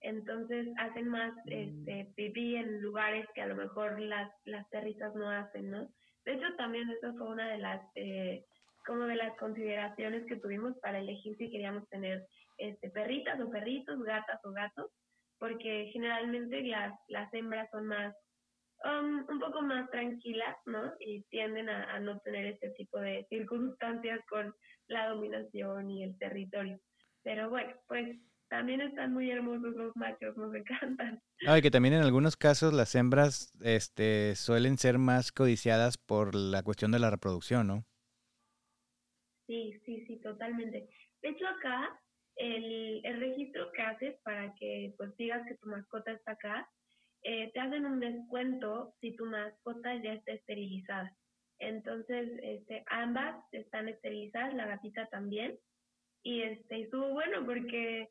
Entonces hacen más mm. este, pipí en lugares que a lo mejor las, las perritas no hacen, ¿no? De hecho, también eso fue una de las, eh, como de las consideraciones que tuvimos para elegir si queríamos tener este, perritas o perritos, gatas o gatos, porque generalmente las, las hembras son más Um, un poco más tranquilas, ¿no? Y tienden a, no tener este tipo de circunstancias con la dominación y el territorio. Pero bueno, pues también están muy hermosos los machos, nos encantan. Ah, y que también en algunos casos las hembras este, suelen ser más codiciadas por la cuestión de la reproducción, ¿no? Sí, sí, sí, totalmente. De hecho, acá el, el registro que haces para que pues digas que tu mascota está acá eh, te hacen un descuento si tu mascota ya está esterilizada. Entonces, este, ambas están esterilizadas, la gatita también. Y este, estuvo bueno porque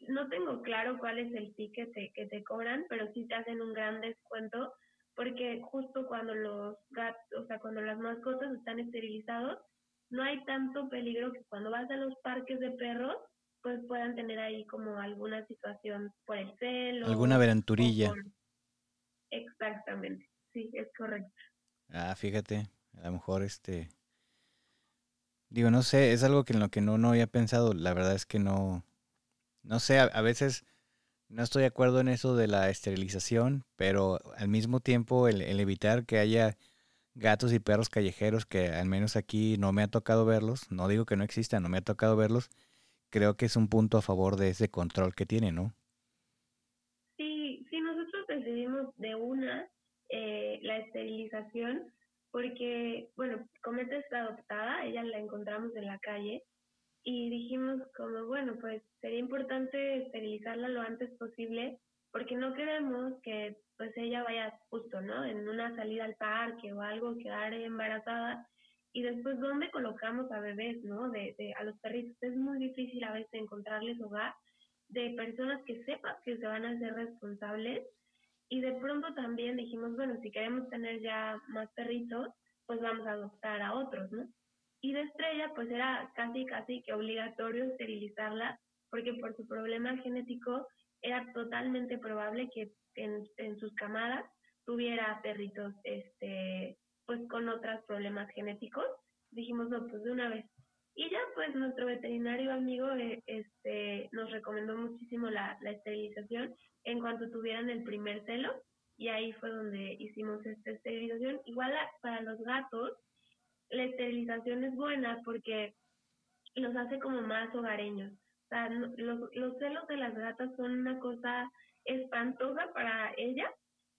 no tengo claro cuál es el ticket que te cobran, pero sí te hacen un gran descuento porque justo cuando los gatos, o sea, cuando las mascotas están esterilizados, no hay tanto peligro que cuando vas a los parques de perros, pues puedan tener ahí como alguna situación por el celo. Alguna aventurilla. Exactamente, sí, es correcto. Ah, fíjate, a lo mejor este... Digo, no sé, es algo que en lo que no, no había pensado. La verdad es que no, no sé, a, veces no estoy de acuerdo en eso de la esterilización, pero al mismo tiempo el, evitar que haya gatos y perros callejeros, que al menos aquí no me ha tocado verlos, no digo que no existan, no me ha tocado verlos, creo que es un punto a favor de ese control que tiene, ¿no? decidimos de una eh, la esterilización porque, bueno, Cometa está adoptada, ella la encontramos en la calle y dijimos como, bueno, pues sería importante esterilizarla lo antes posible porque no queremos que pues ella vaya justo, ¿no? En una salida al parque o algo, quedar embarazada y después dónde colocamos a bebés, ¿no? De, de, a los perritos es muy difícil a veces encontrarles hogar de personas que sepan que se van a ser responsables y de pronto también dijimos, bueno, si queremos tener ya más perritos, pues vamos a adoptar a otros, ¿no? Y de estrella, pues era casi, casi que obligatorio esterilizarla, porque por su problema genético era totalmente probable que en, en sus camadas tuviera perritos, este, pues con otros problemas genéticos. Dijimos, no, pues de una vez. Y ya, pues nuestro veterinario amigo eh, este, nos recomendó muchísimo la, la esterilización en cuanto tuvieran el primer celo y ahí fue donde hicimos esta esterilización. Igual para los gatos, la esterilización es buena porque los hace como más hogareños. O sea, los, los celos de las gatas son una cosa espantosa para ellas,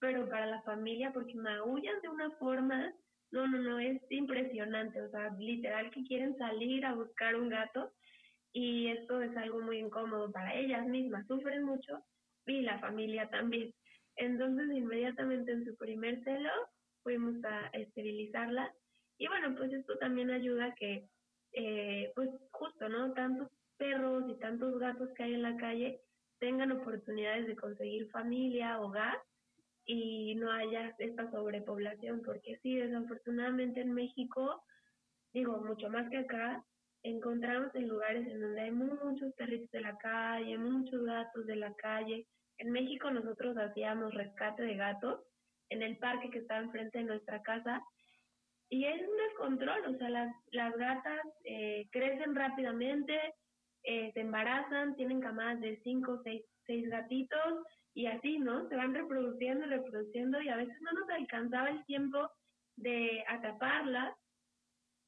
pero para la familia porque maullan de una forma, no, no, no, es impresionante. O sea, literal que quieren salir a buscar un gato y esto es algo muy incómodo para ellas mismas, sufren mucho y la familia también. Entonces, inmediatamente en su primer celo, fuimos a esterilizarla. Y bueno, pues esto también ayuda a que, eh, pues justo, ¿no? Tanto perros y tantos gatos que hay en la calle tengan oportunidades de conseguir familia, hogar y no haya esta sobrepoblación, porque sí, desafortunadamente en México, digo, mucho más que acá, encontramos en lugares en donde hay muchos perritos de la calle, muchos gatos de la calle. En México nosotros hacíamos rescate de gatos en el parque que está enfrente de nuestra casa y es un descontrol, o sea, las, las gatas eh, crecen rápidamente, eh, se embarazan, tienen camadas de cinco o seis, seis gatitos y así, ¿no? Se van reproduciendo, reproduciendo y a veces no nos alcanzaba el tiempo de atraparlas,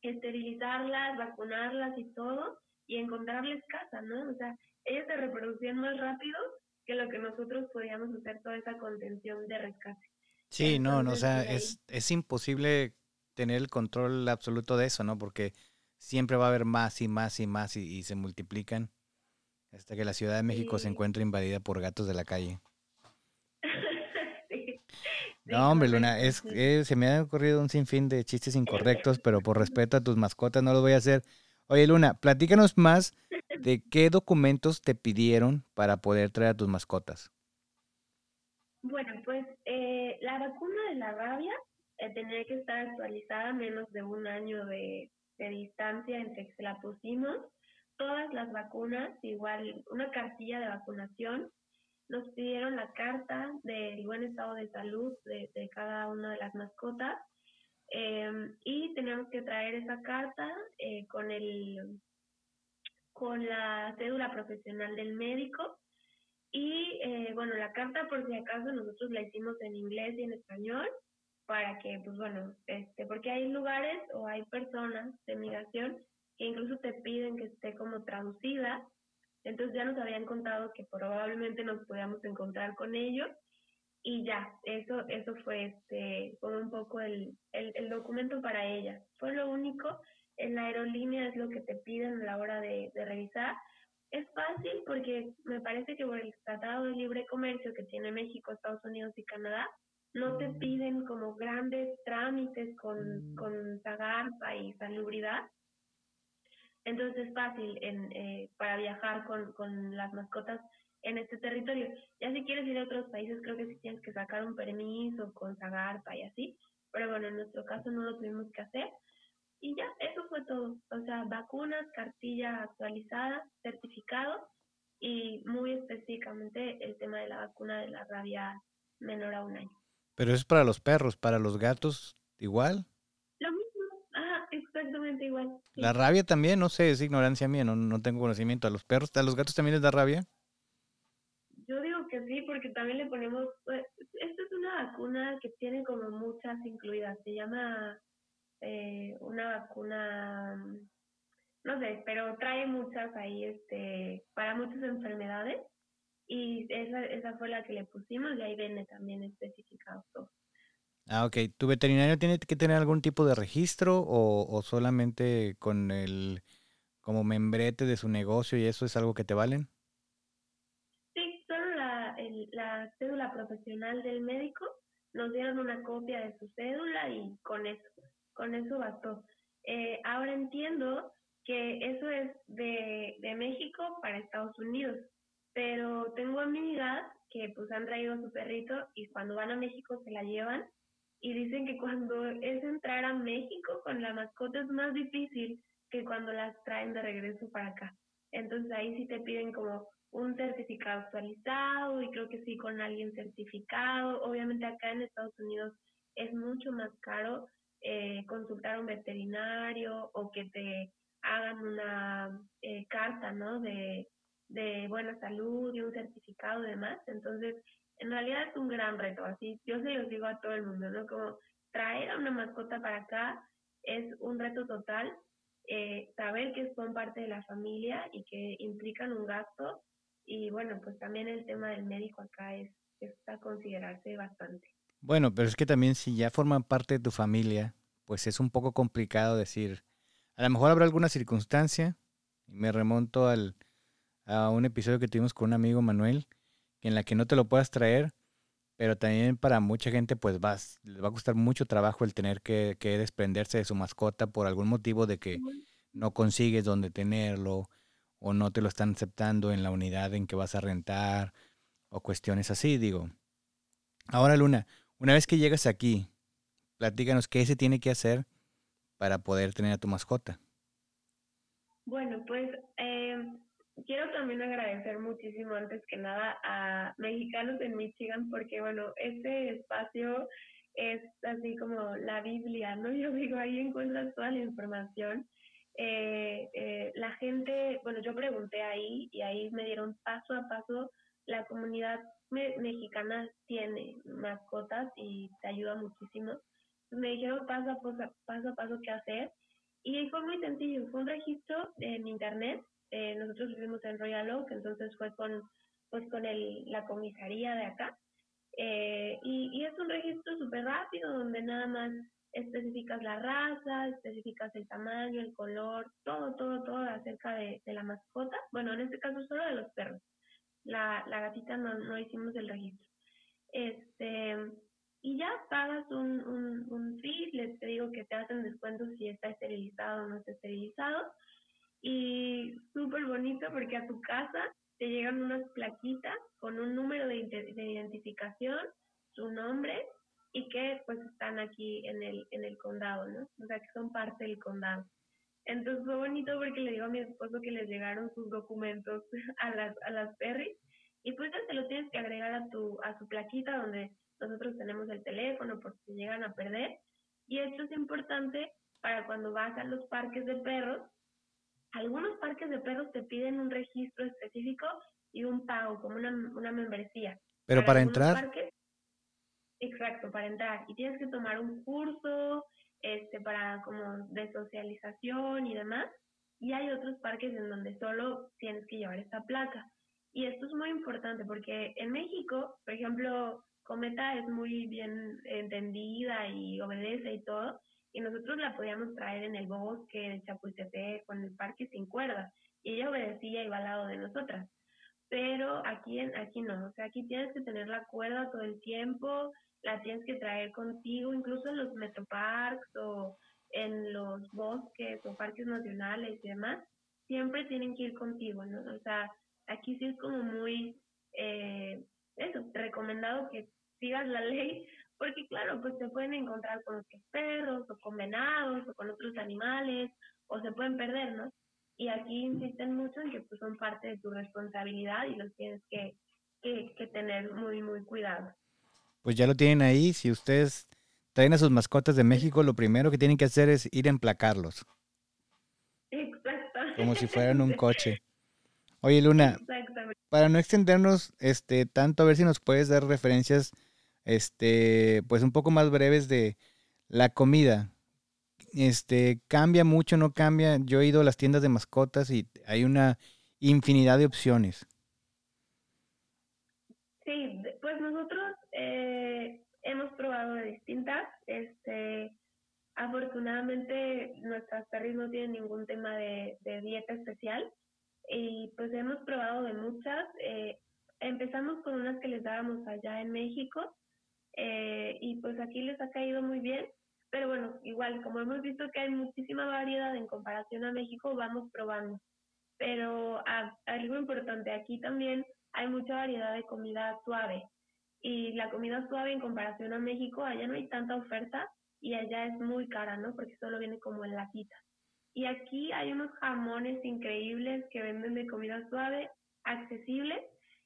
esterilizarlas, vacunarlas y todo y encontrarles casa, ¿no? O sea, ellas se reproducían más rápido que lo que nosotros podíamos hacer toda esa contención de rescate. Sí, no, no, o sea, es, es imposible tener el control absoluto de eso, ¿no? Porque siempre va a haber más y más y más y, se multiplican hasta que la Ciudad de México se encuentre invadida por gatos de la calle. No, hombre, Luna, es, se me ha ocurrido un sinfín de chistes incorrectos, pero por respeto a tus mascotas no lo voy a hacer. Oye, Luna, platícanos más de qué documentos te pidieron para poder traer a tus mascotas. Bueno, pues eh, la vacuna de la rabia eh, tenía que estar actualizada menos de un año de, de distancia entre que se la pusimos. Todas las vacunas, igual una cartilla de vacunación, nos pidieron la carta del buen estado de salud de, cada una de las mascotas em, y tenemos que traer esa carta eh, con el con la cédula profesional del médico. Y eh, bueno la carta por si acaso nosotros la hicimos en inglés y en español para que, pues bueno, este, porque hay lugares o hay personas de migración que incluso te piden que esté como traducida, entonces ya nos habían contado que probablemente nos podíamos encontrar con ellos y ya, eso, eso fue este, fue un poco el, el, el documento para ella. Fue lo único, en la aerolínea es lo que te piden a la hora de, de revisar. Es fácil porque me parece que por el Tratado de Libre Comercio que tiene México, Estados Unidos y Canadá, no te piden como grandes trámites con, mm. con Zagarpa y salubridad. Entonces es fácil en, eh, para viajar con, las mascotas en este territorio. Ya si quieres ir a otros países, creo que sí tienes que sacar un permiso con Zagarpa y así. Pero bueno, en nuestro caso no lo tuvimos que hacer. Y ya, eso fue todo. O sea, vacunas, cartilla actualizada, certificado y muy específicamente el tema de la vacuna de la rabia menor a un año. Pero es para los perros, para los gatos igual. Exactamente igual. La rabia también, no sé, es ignorancia mía, no, no tengo conocimiento. ¿A los perros, a los gatos también les da rabia? Yo digo que sí, porque también le ponemos, pues, esta es una vacuna que tiene como muchas incluidas, se llama eh, una vacuna, no sé, pero trae muchas ahí, este, para muchas enfermedades y esa, esa fue la que le pusimos y ahí viene también especificado todo. Ah, ok. ¿Tu veterinario tiene que tener algún tipo de registro o, o solamente con el como membrete de su negocio y eso es algo que te valen? Sí, solo la, la cédula profesional del médico nos dieron una copia de su cédula y con eso, con eso bastó. Eh, ahora entiendo que eso es de, de México para Estados Unidos pero tengo amigas que pues han traído su perrito y cuando van a México se la llevan y dicen que cuando es entrar a México con la mascota es más difícil que cuando las traen de regreso para acá. Entonces ahí sí te piden como un certificado actualizado y creo que sí con alguien certificado. Obviamente acá en Estados Unidos es mucho más caro eh, consultar a un veterinario o que te hagan una eh, carta, ¿no? De de buena salud y un certificado y demás. Entonces, en realidad es un gran reto, así yo se los digo a todo el mundo, ¿no? Como traer a una mascota para acá es un reto total, eh, saber que son parte de la familia y que implican un gasto y bueno, pues también el tema del médico acá es, está considerarse bastante. Bueno, pero es que también si ya forman parte de tu familia, pues es un poco complicado decir, a lo mejor habrá alguna circunstancia, y me remonto al, a un episodio que tuvimos con un amigo Manuel, en la que no te lo puedas traer, pero también para mucha gente pues vas, les va a costar mucho trabajo el tener que, desprenderse de su mascota por algún motivo de que no consigues dónde tenerlo o no te lo están aceptando en la unidad en que vas a rentar o cuestiones así, digo. Ahora, Luna, una vez que llegas aquí, platícanos qué se tiene que hacer para poder tener a tu mascota. Bueno, pues eh, quiero también agradecer muchísimo antes que nada a Mexicanos en Michigan porque, bueno, este espacio es así como la Biblia, ¿no? Yo digo, ahí encuentras toda la información. Eh, eh, la gente, bueno, yo pregunté ahí y ahí me dieron paso a paso, la comunidad mexicana tiene mascotas y te ayuda muchísimo. Me dijeron paso a paso, paso a paso qué hacer y fue muy sencillo, fue un registro en internet eh, nosotros vivimos en Royal Oak, entonces fue con, pues con el, la comisaría de acá. Eh, y, y, es un registro súper rápido donde nada más especificas la raza, especificas el tamaño, el color, todo, todo, todo acerca de, de la mascota. Bueno, en este caso solo de los perros. La, la gatita no, no hicimos el registro. Este, y ya pagas un, un, un fee, les te digo que te hacen descuentos si está esterilizado o no está esterilizado y súper bonito porque a tu casa te llegan unas plaquitas con un número de, identificación, su nombre y que pues están aquí en el, en el condado, ¿no? O sea, que son parte del condado. Entonces fue bonito porque le digo a mi esposo que les llegaron sus documentos a las, a las Perry y pues ya lo tienes que agregar a tu, a su plaquita donde nosotros tenemos el teléfono por si llegan a perder. Y esto es importante para cuando vas a los parques de perros, algunos parques de perros te piden un registro específico y un pago, como una, una membresía. Pero para, entrar. exacto, para entrar. Y tienes que tomar un curso este, para como de socialización y demás. Y hay otros parques en donde solo tienes que llevar esta placa. Y esto es muy importante porque en México, por ejemplo, Cometa es muy bien entendida y obedece y todo, y nosotros la podíamos traer en el bosque de Chapultepec con el parque sin cuerda y ella obedecía y iba al lado de nosotras. Pero aquí, aquí no, o sea, aquí tienes que tener la cuerda todo el tiempo, la tienes que traer contigo, incluso en los metroparks o en los bosques o parques nacionales y demás, siempre tienen que ir contigo, ¿no? O sea, aquí sí es como muy, eh, eso, recomendado que sigas la ley porque claro, pues se pueden encontrar con otros perros o con venados o con otros animales o se pueden perder, ¿no? Y aquí insisten mucho en que pues son parte de tu responsabilidad y los tienes que, que, tener muy, muy cuidado. Pues ya lo tienen ahí, si ustedes traen a sus mascotas de México, lo primero que tienen que hacer es ir a emplacarlos. Exacto. Como si fueran un coche. Oye, Luna, para no extendernos este tanto, a ver si nos puedes dar referencias este, pues un poco más breves de la comida. Este, cambia mucho, no cambia. Yo he ido a las tiendas de mascotas y hay una infinidad de opciones. Sí, pues nosotros eh, hemos probado de distintas. Este, afortunadamente nuestras perris no tienen ningún tema de, dieta especial y pues hemos probado de muchas. Eh, empezamos con unas que les dábamos allá en México eh, y pues aquí les ha caído muy bien. Pero bueno, igual, como hemos visto que hay muchísima variedad en comparación a México, vamos probando. Pero algo importante, aquí también hay mucha variedad de comida suave. Y la comida suave en comparación a México, allá no hay tanta oferta y allá es muy cara, ¿no? Porque solo viene como en latita. Y aquí hay unos jamones increíbles que venden de comida suave, accesibles.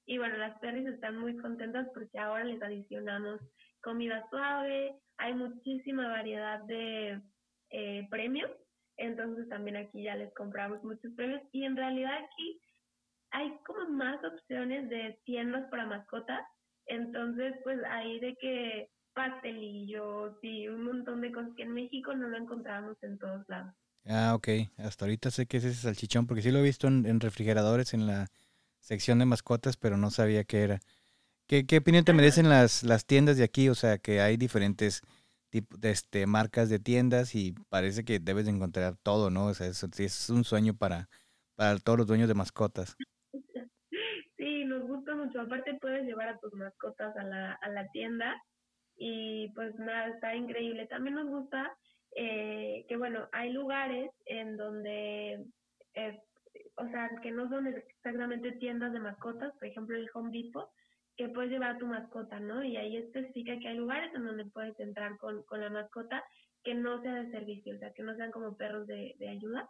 Y bueno, las perris están muy contentas porque ahora les adicionamos comida suave, hay muchísima variedad de eh, premios, entonces también aquí ya les compramos muchos premios y en realidad aquí hay como más opciones de tiendas para mascotas, entonces pues hay de que pastelillos y un montón de cosas que en México no lo encontramos en todos lados. Ah, ok. Hasta ahorita sé que es ese salchichón, porque sí lo he visto en refrigeradores en la sección de mascotas, pero no sabía qué era. ¿Qué, opinión te merecen las, las tiendas de aquí? O sea, que hay diferentes de este, marcas de tiendas y parece que debes de encontrar todo, ¿no? O sea, es, es un sueño para, para todos los dueños de mascotas. Sí, nos gusta mucho. Aparte puedes llevar a tus mascotas a la, a la tienda y pues nada, está increíble. También nos gusta eh, que, bueno, hay lugares en donde eh, o sea, que no son exactamente tiendas de mascotas, por ejemplo el Home Depot, que puedes llevar a tu mascota, ¿no? Y ahí especifica que hay lugares en donde puedes entrar con, con la mascota que no sea de servicio, o sea, que no sean como perros de, de ayuda.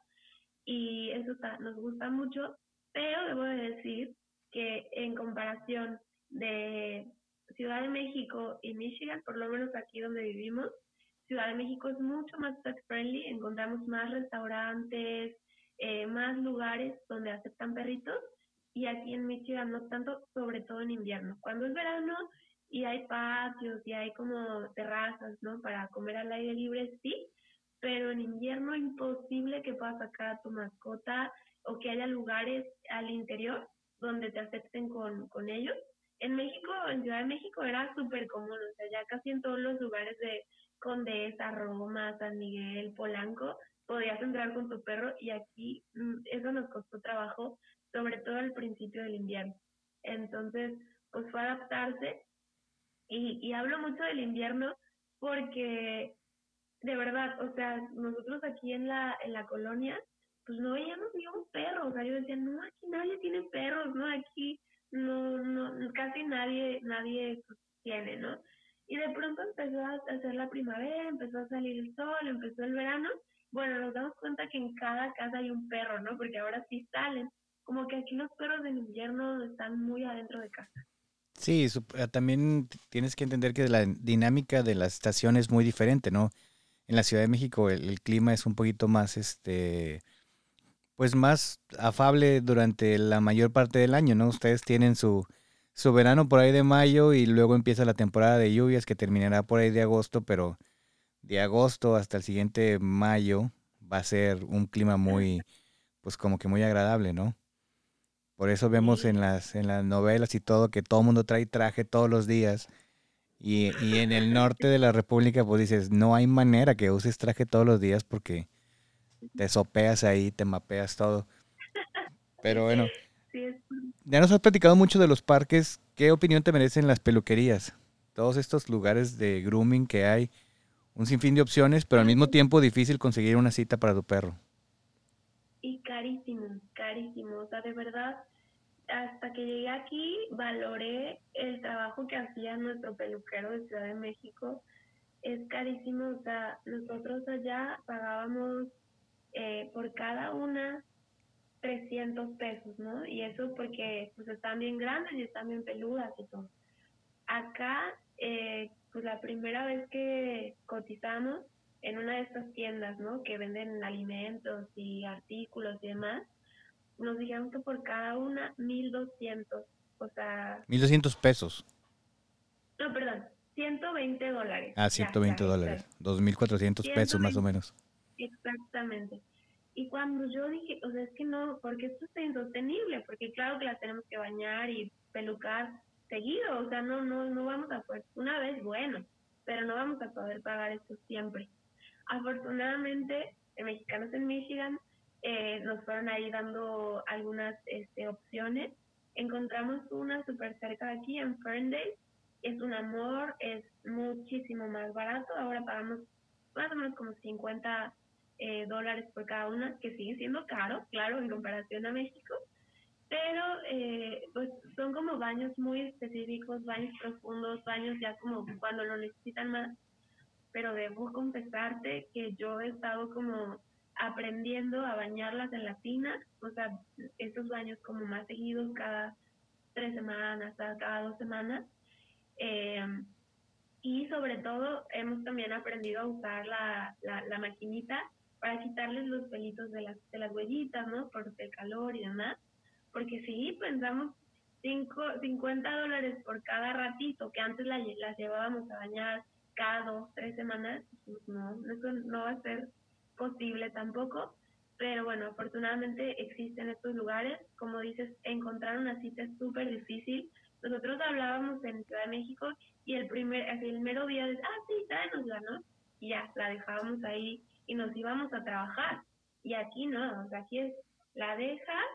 Y eso está, nos gusta mucho, pero debo de decir que en comparación de Ciudad de México y Michigan, por lo menos aquí donde vivimos, Ciudad de México es mucho más pet friendly, encontramos más restaurantes, eh, más lugares donde aceptan perritos y aquí en Michigan no tanto, sobre todo en invierno. Cuando es verano y hay patios y hay como terrazas, ¿no? Para comer al aire libre, sí, pero en invierno imposible que puedas sacar a tu mascota o que haya lugares al interior donde te acepten con, con ellos. En México, en Ciudad de México era súper común, o sea, ya casi en todos los lugares de Condesa, Roma, San Miguel, Polanco, podías entrar con tu perro y aquí mm, eso nos costó trabajo sobre todo al principio del invierno. Entonces, pues fue adaptarse y, y hablo mucho del invierno porque de verdad, o sea, nosotros aquí en la, en la colonia, pues no veíamos ni un perro, o sea, yo decía, no, aquí nadie tiene perros, ¿no? Aquí no, no, casi nadie, nadie pues, tiene, ¿no? Y de pronto empezó a hacer la primavera, empezó a salir el sol, empezó el verano, bueno, nos damos cuenta que en cada casa hay un perro, ¿no? Porque ahora sí salen como que aquí los perros en invierno están muy adentro de casa. Sí, eh, también tienes que entender que la dinámica de la estación es muy diferente, ¿no? En la Ciudad de México el, clima es un poquito más, este, pues más afable durante la mayor parte del año, ¿no? Ustedes tienen su, su verano por ahí de mayo y luego empieza la temporada de lluvias que terminará por ahí de agosto, pero de agosto hasta el siguiente mayo va a ser un clima muy, pues como que muy agradable, ¿no? Por eso vemos en las, en las novelas y todo que todo el mundo trae traje todos los días. Y, y, en el norte de la República, pues dices, no hay manera que uses traje todos los días porque te sopeas ahí, te mapeas todo. Pero bueno, ya nos has platicado mucho de los parques. ¿Qué opinión te merecen las peluquerías? Todos estos lugares de grooming que hay, un sinfín de opciones, pero al mismo tiempo difícil conseguir una cita para tu perro. Y carísimo, carísimo. O sea, de verdad, hasta que llegué aquí valoré el trabajo que hacía nuestro peluquero de Ciudad de México. Es carísimo, o sea, nosotros allá pagábamos eh, por cada una 300 pesos, ¿no? Y eso porque pues están bien grandes y están bien peludas y todo. Acá, eh, pues la primera vez que cotizamos en una de estas tiendas, ¿no? Que venden alimentos y artículos y demás, nos dijeron que por cada una 1200, o sea... 1200 pesos. No, perdón, 120 dólares. Ah, 120 dólares, 2400 pesos más o menos. Exactamente. Y cuando yo dije, o sea, es que no, porque esto es insostenible, porque claro que las tenemos que bañar y pelucar seguido, o sea, no, no, no vamos a poder, una vez bueno, pero no vamos a poder pagar esto siempre. Afortunadamente, mexicanos en Michigan eh, nos fueron ahí dando algunas este, opciones. Encontramos una súper cerca de aquí, en Ferndale. Es un amor, es muchísimo más barato. Ahora pagamos más o menos como 50 eh, dólares por cada una, que sigue siendo caro, claro, en comparación a México. Pero eh, pues son como baños muy específicos, baños profundos, baños ya como cuando lo necesitan más. Pero debo confesarte que yo he estado como aprendiendo a bañarlas en la tina, o sea, estos baños como más seguidos cada tres semanas, cada dos semanas. Eh, y sobre todo hemos también aprendido a usar la, la, maquinita para quitarles los pelitos de las, de las huellitas, ¿no? Por el calor y demás. Porque si pensamos cinco, 50 dólares por cada ratito, que antes las llevábamos a bañar cada dos, tres semanas, pues no, eso no va a ser posible tampoco, pero bueno, afortunadamente existen estos lugares. Como dices, encontrar una cita es súper difícil. Nosotros hablábamos en Ciudad de México y el primer, el mero día de, ah, sí, tráenosla, ¿no? Y ya, la dejábamos ahí y nos íbamos a trabajar. Y aquí no, aquí es, la dejas,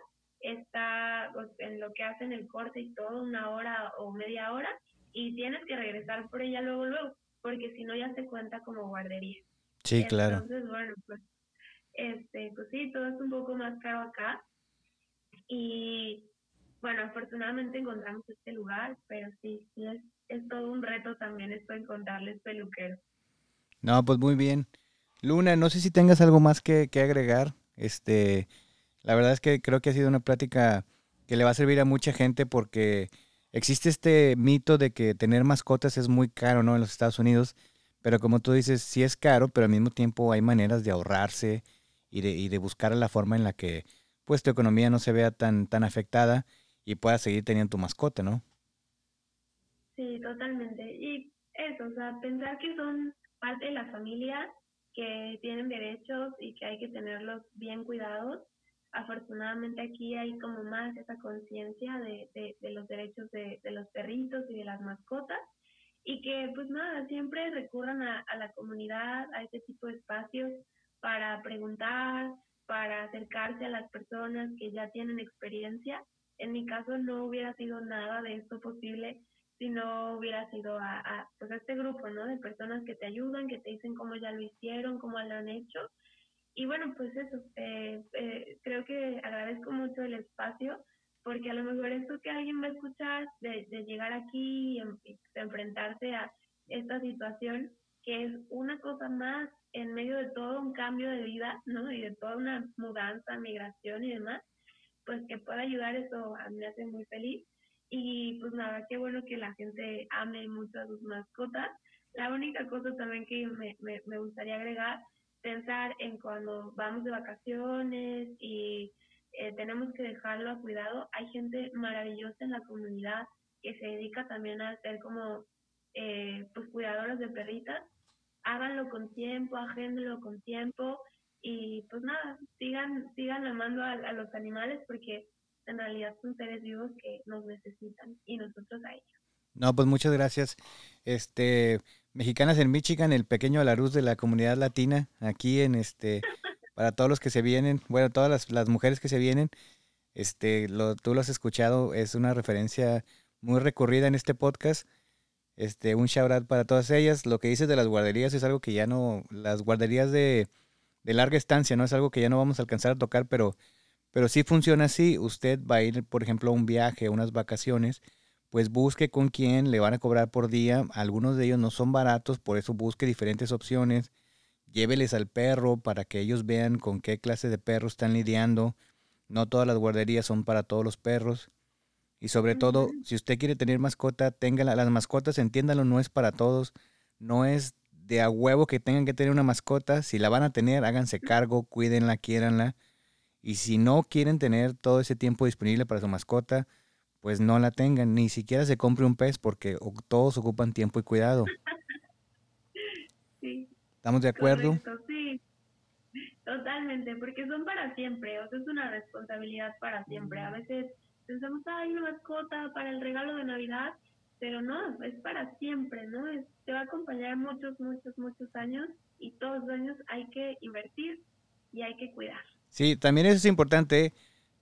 está pues, en lo que hacen el corte y todo, una hora o media hora, y tienes que regresar por ella luego, luego, porque si no ya se cuenta como guardería. Sí, claro. Entonces, bueno, pues, este, pues sí, todo es un poco más caro acá. Y bueno, afortunadamente encontramos este lugar, pero sí, sí es, es todo un reto también esto encontrarles peluqueros. No, pues muy bien. Luna, no sé si tengas algo más que, que agregar. Este, la verdad es que creo que ha sido una plática que le va a servir a mucha gente porque existe este mito de que tener mascotas es muy caro, ¿no? En los Estados Unidos, pero como tú dices, sí es caro, pero al mismo tiempo hay maneras de ahorrarse y de, y de buscar la forma en la que pues tu economía no se vea tan, tan afectada y puedas seguir teniendo tu mascota, ¿no? Sí, totalmente. Y eso, o sea, pensar que son parte de la familia, que tienen derechos y que hay que tenerlos bien cuidados. Afortunadamente aquí hay como más esa conciencia de, de, los derechos de, de, los perritos y de las mascotas y que pues nada, siempre recurran a, a la comunidad, a este tipo de espacios para preguntar, para acercarse a las personas que ya tienen experiencia. En mi caso no hubiera sido nada de esto posible si no hubiera sido a, a, pues este grupo, ¿no? De personas que te ayudan, que te dicen cómo ya lo hicieron, cómo lo han hecho. Y bueno, pues eso, eh, eh, creo que agradezco mucho el espacio, porque a lo mejor esto que alguien va a escuchar, de, de llegar aquí y, y enfrentarse a esta situación, que es una cosa más en medio de todo un cambio de vida, ¿no? Y de toda una mudanza, migración y demás, pues que pueda ayudar, eso a mí me hace muy feliz. Y pues nada, qué bueno que la gente ame mucho a sus mascotas. La única cosa también que me, me, me gustaría agregar, pensar en cuando vamos de vacaciones y eh, tenemos que dejarlo a cuidado. Hay gente maravillosa en la comunidad que se dedica también a ser como eh, pues cuidadoras de perritas. Háganlo con tiempo, agéndenlo con tiempo y pues nada, sigan, sigan amando a, a los animales porque en realidad son seres vivos que nos necesitan y nosotros a ellos. No, pues muchas gracias. Este, Mexicanas en Michigan, el pequeño Alaruz de la comunidad latina, aquí en este, para todos los que se vienen, bueno, todas las, mujeres que se vienen, este, lo, tú lo has escuchado, es una referencia muy recurrida en este podcast. Este, un shout out para todas ellas. Lo que dices de las guarderías es algo que ya no, las guarderías de, larga estancia, no es algo que ya no vamos a alcanzar a tocar, pero pero si funciona así, usted va a ir, por ejemplo, a un viaje, unas vacaciones, pues busque con quién le van a cobrar por día. Algunos de ellos no son baratos, por eso busque diferentes opciones. Lléveles al perro para que ellos vean con qué clase de perro están lidiando. No todas las guarderías son para todos los perros. Y sobre todo, si usted quiere tener mascota, téngala. Las mascotas, entiéndalo, no es para todos. No es de a huevo que tengan que tener una mascota. Si la van a tener, háganse cargo, cuídenla, quiéranla. Y si no quieren tener todo ese tiempo disponible para su mascota, pues no la tengan, ni siquiera se compre un pez porque todos ocupan tiempo y cuidado. Sí. ¿Estamos de acuerdo? sí, totalmente, porque son para siempre, o sea, es una responsabilidad para siempre. A veces pensamos, hay una mascota para el regalo de Navidad, pero no, es para siempre, ¿no? Es, te va a acompañar muchos, muchos, muchos años y todos los años hay que invertir y hay que cuidar. Sí, también eso es importante.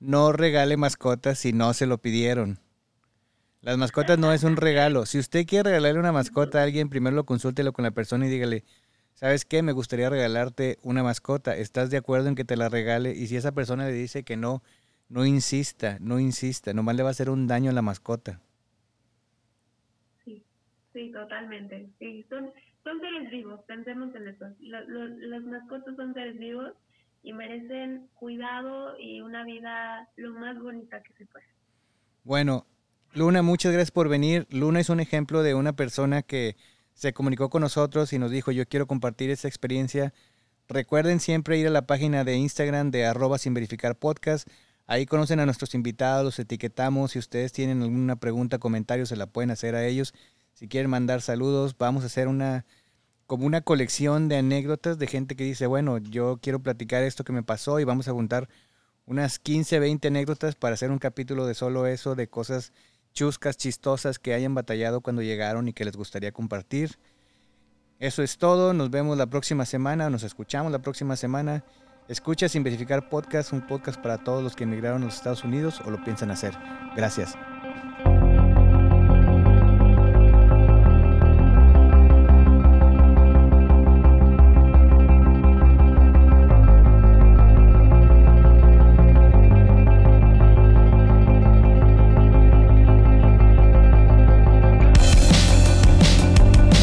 No regale mascotas si no se lo pidieron. Las mascotas no es un regalo. Si usted quiere regalarle una mascota a alguien, primero lo consúltelo con la persona y dígale, ¿sabes qué? Me gustaría regalarte una mascota. ¿Estás de acuerdo en que te la regale? Y si esa persona le dice que no, no insista, no insista. Nomás le va a hacer un daño a la mascota. Sí, sí, totalmente. Sí, son, son seres vivos, pensemos en eso. las mascotas son seres vivos y merecen cuidado y una vida lo más bonita que se pueda. Bueno, Luna, muchas gracias por venir. Luna es un ejemplo de una persona que se comunicó con nosotros y nos dijo, yo quiero compartir esta experiencia. Recuerden siempre ir a la página de Instagram de arroba sin verificar podcast. Ahí conocen a nuestros invitados, los etiquetamos. Si ustedes tienen alguna pregunta, comentario, se la pueden hacer a ellos. Si quieren mandar saludos, vamos a hacer una como una colección de anécdotas de gente que dice, bueno, yo quiero platicar esto que me pasó y vamos a juntar unas 15, 20 anécdotas para hacer un capítulo de solo eso, de cosas chuscas, chistosas que hayan batallado cuando llegaron y que les gustaría compartir. Eso es todo, nos vemos la próxima semana, nos escuchamos la próxima semana. Escucha sin verificar podcast, un podcast para todos los que emigraron a los Estados Unidos o lo piensan hacer. Gracias.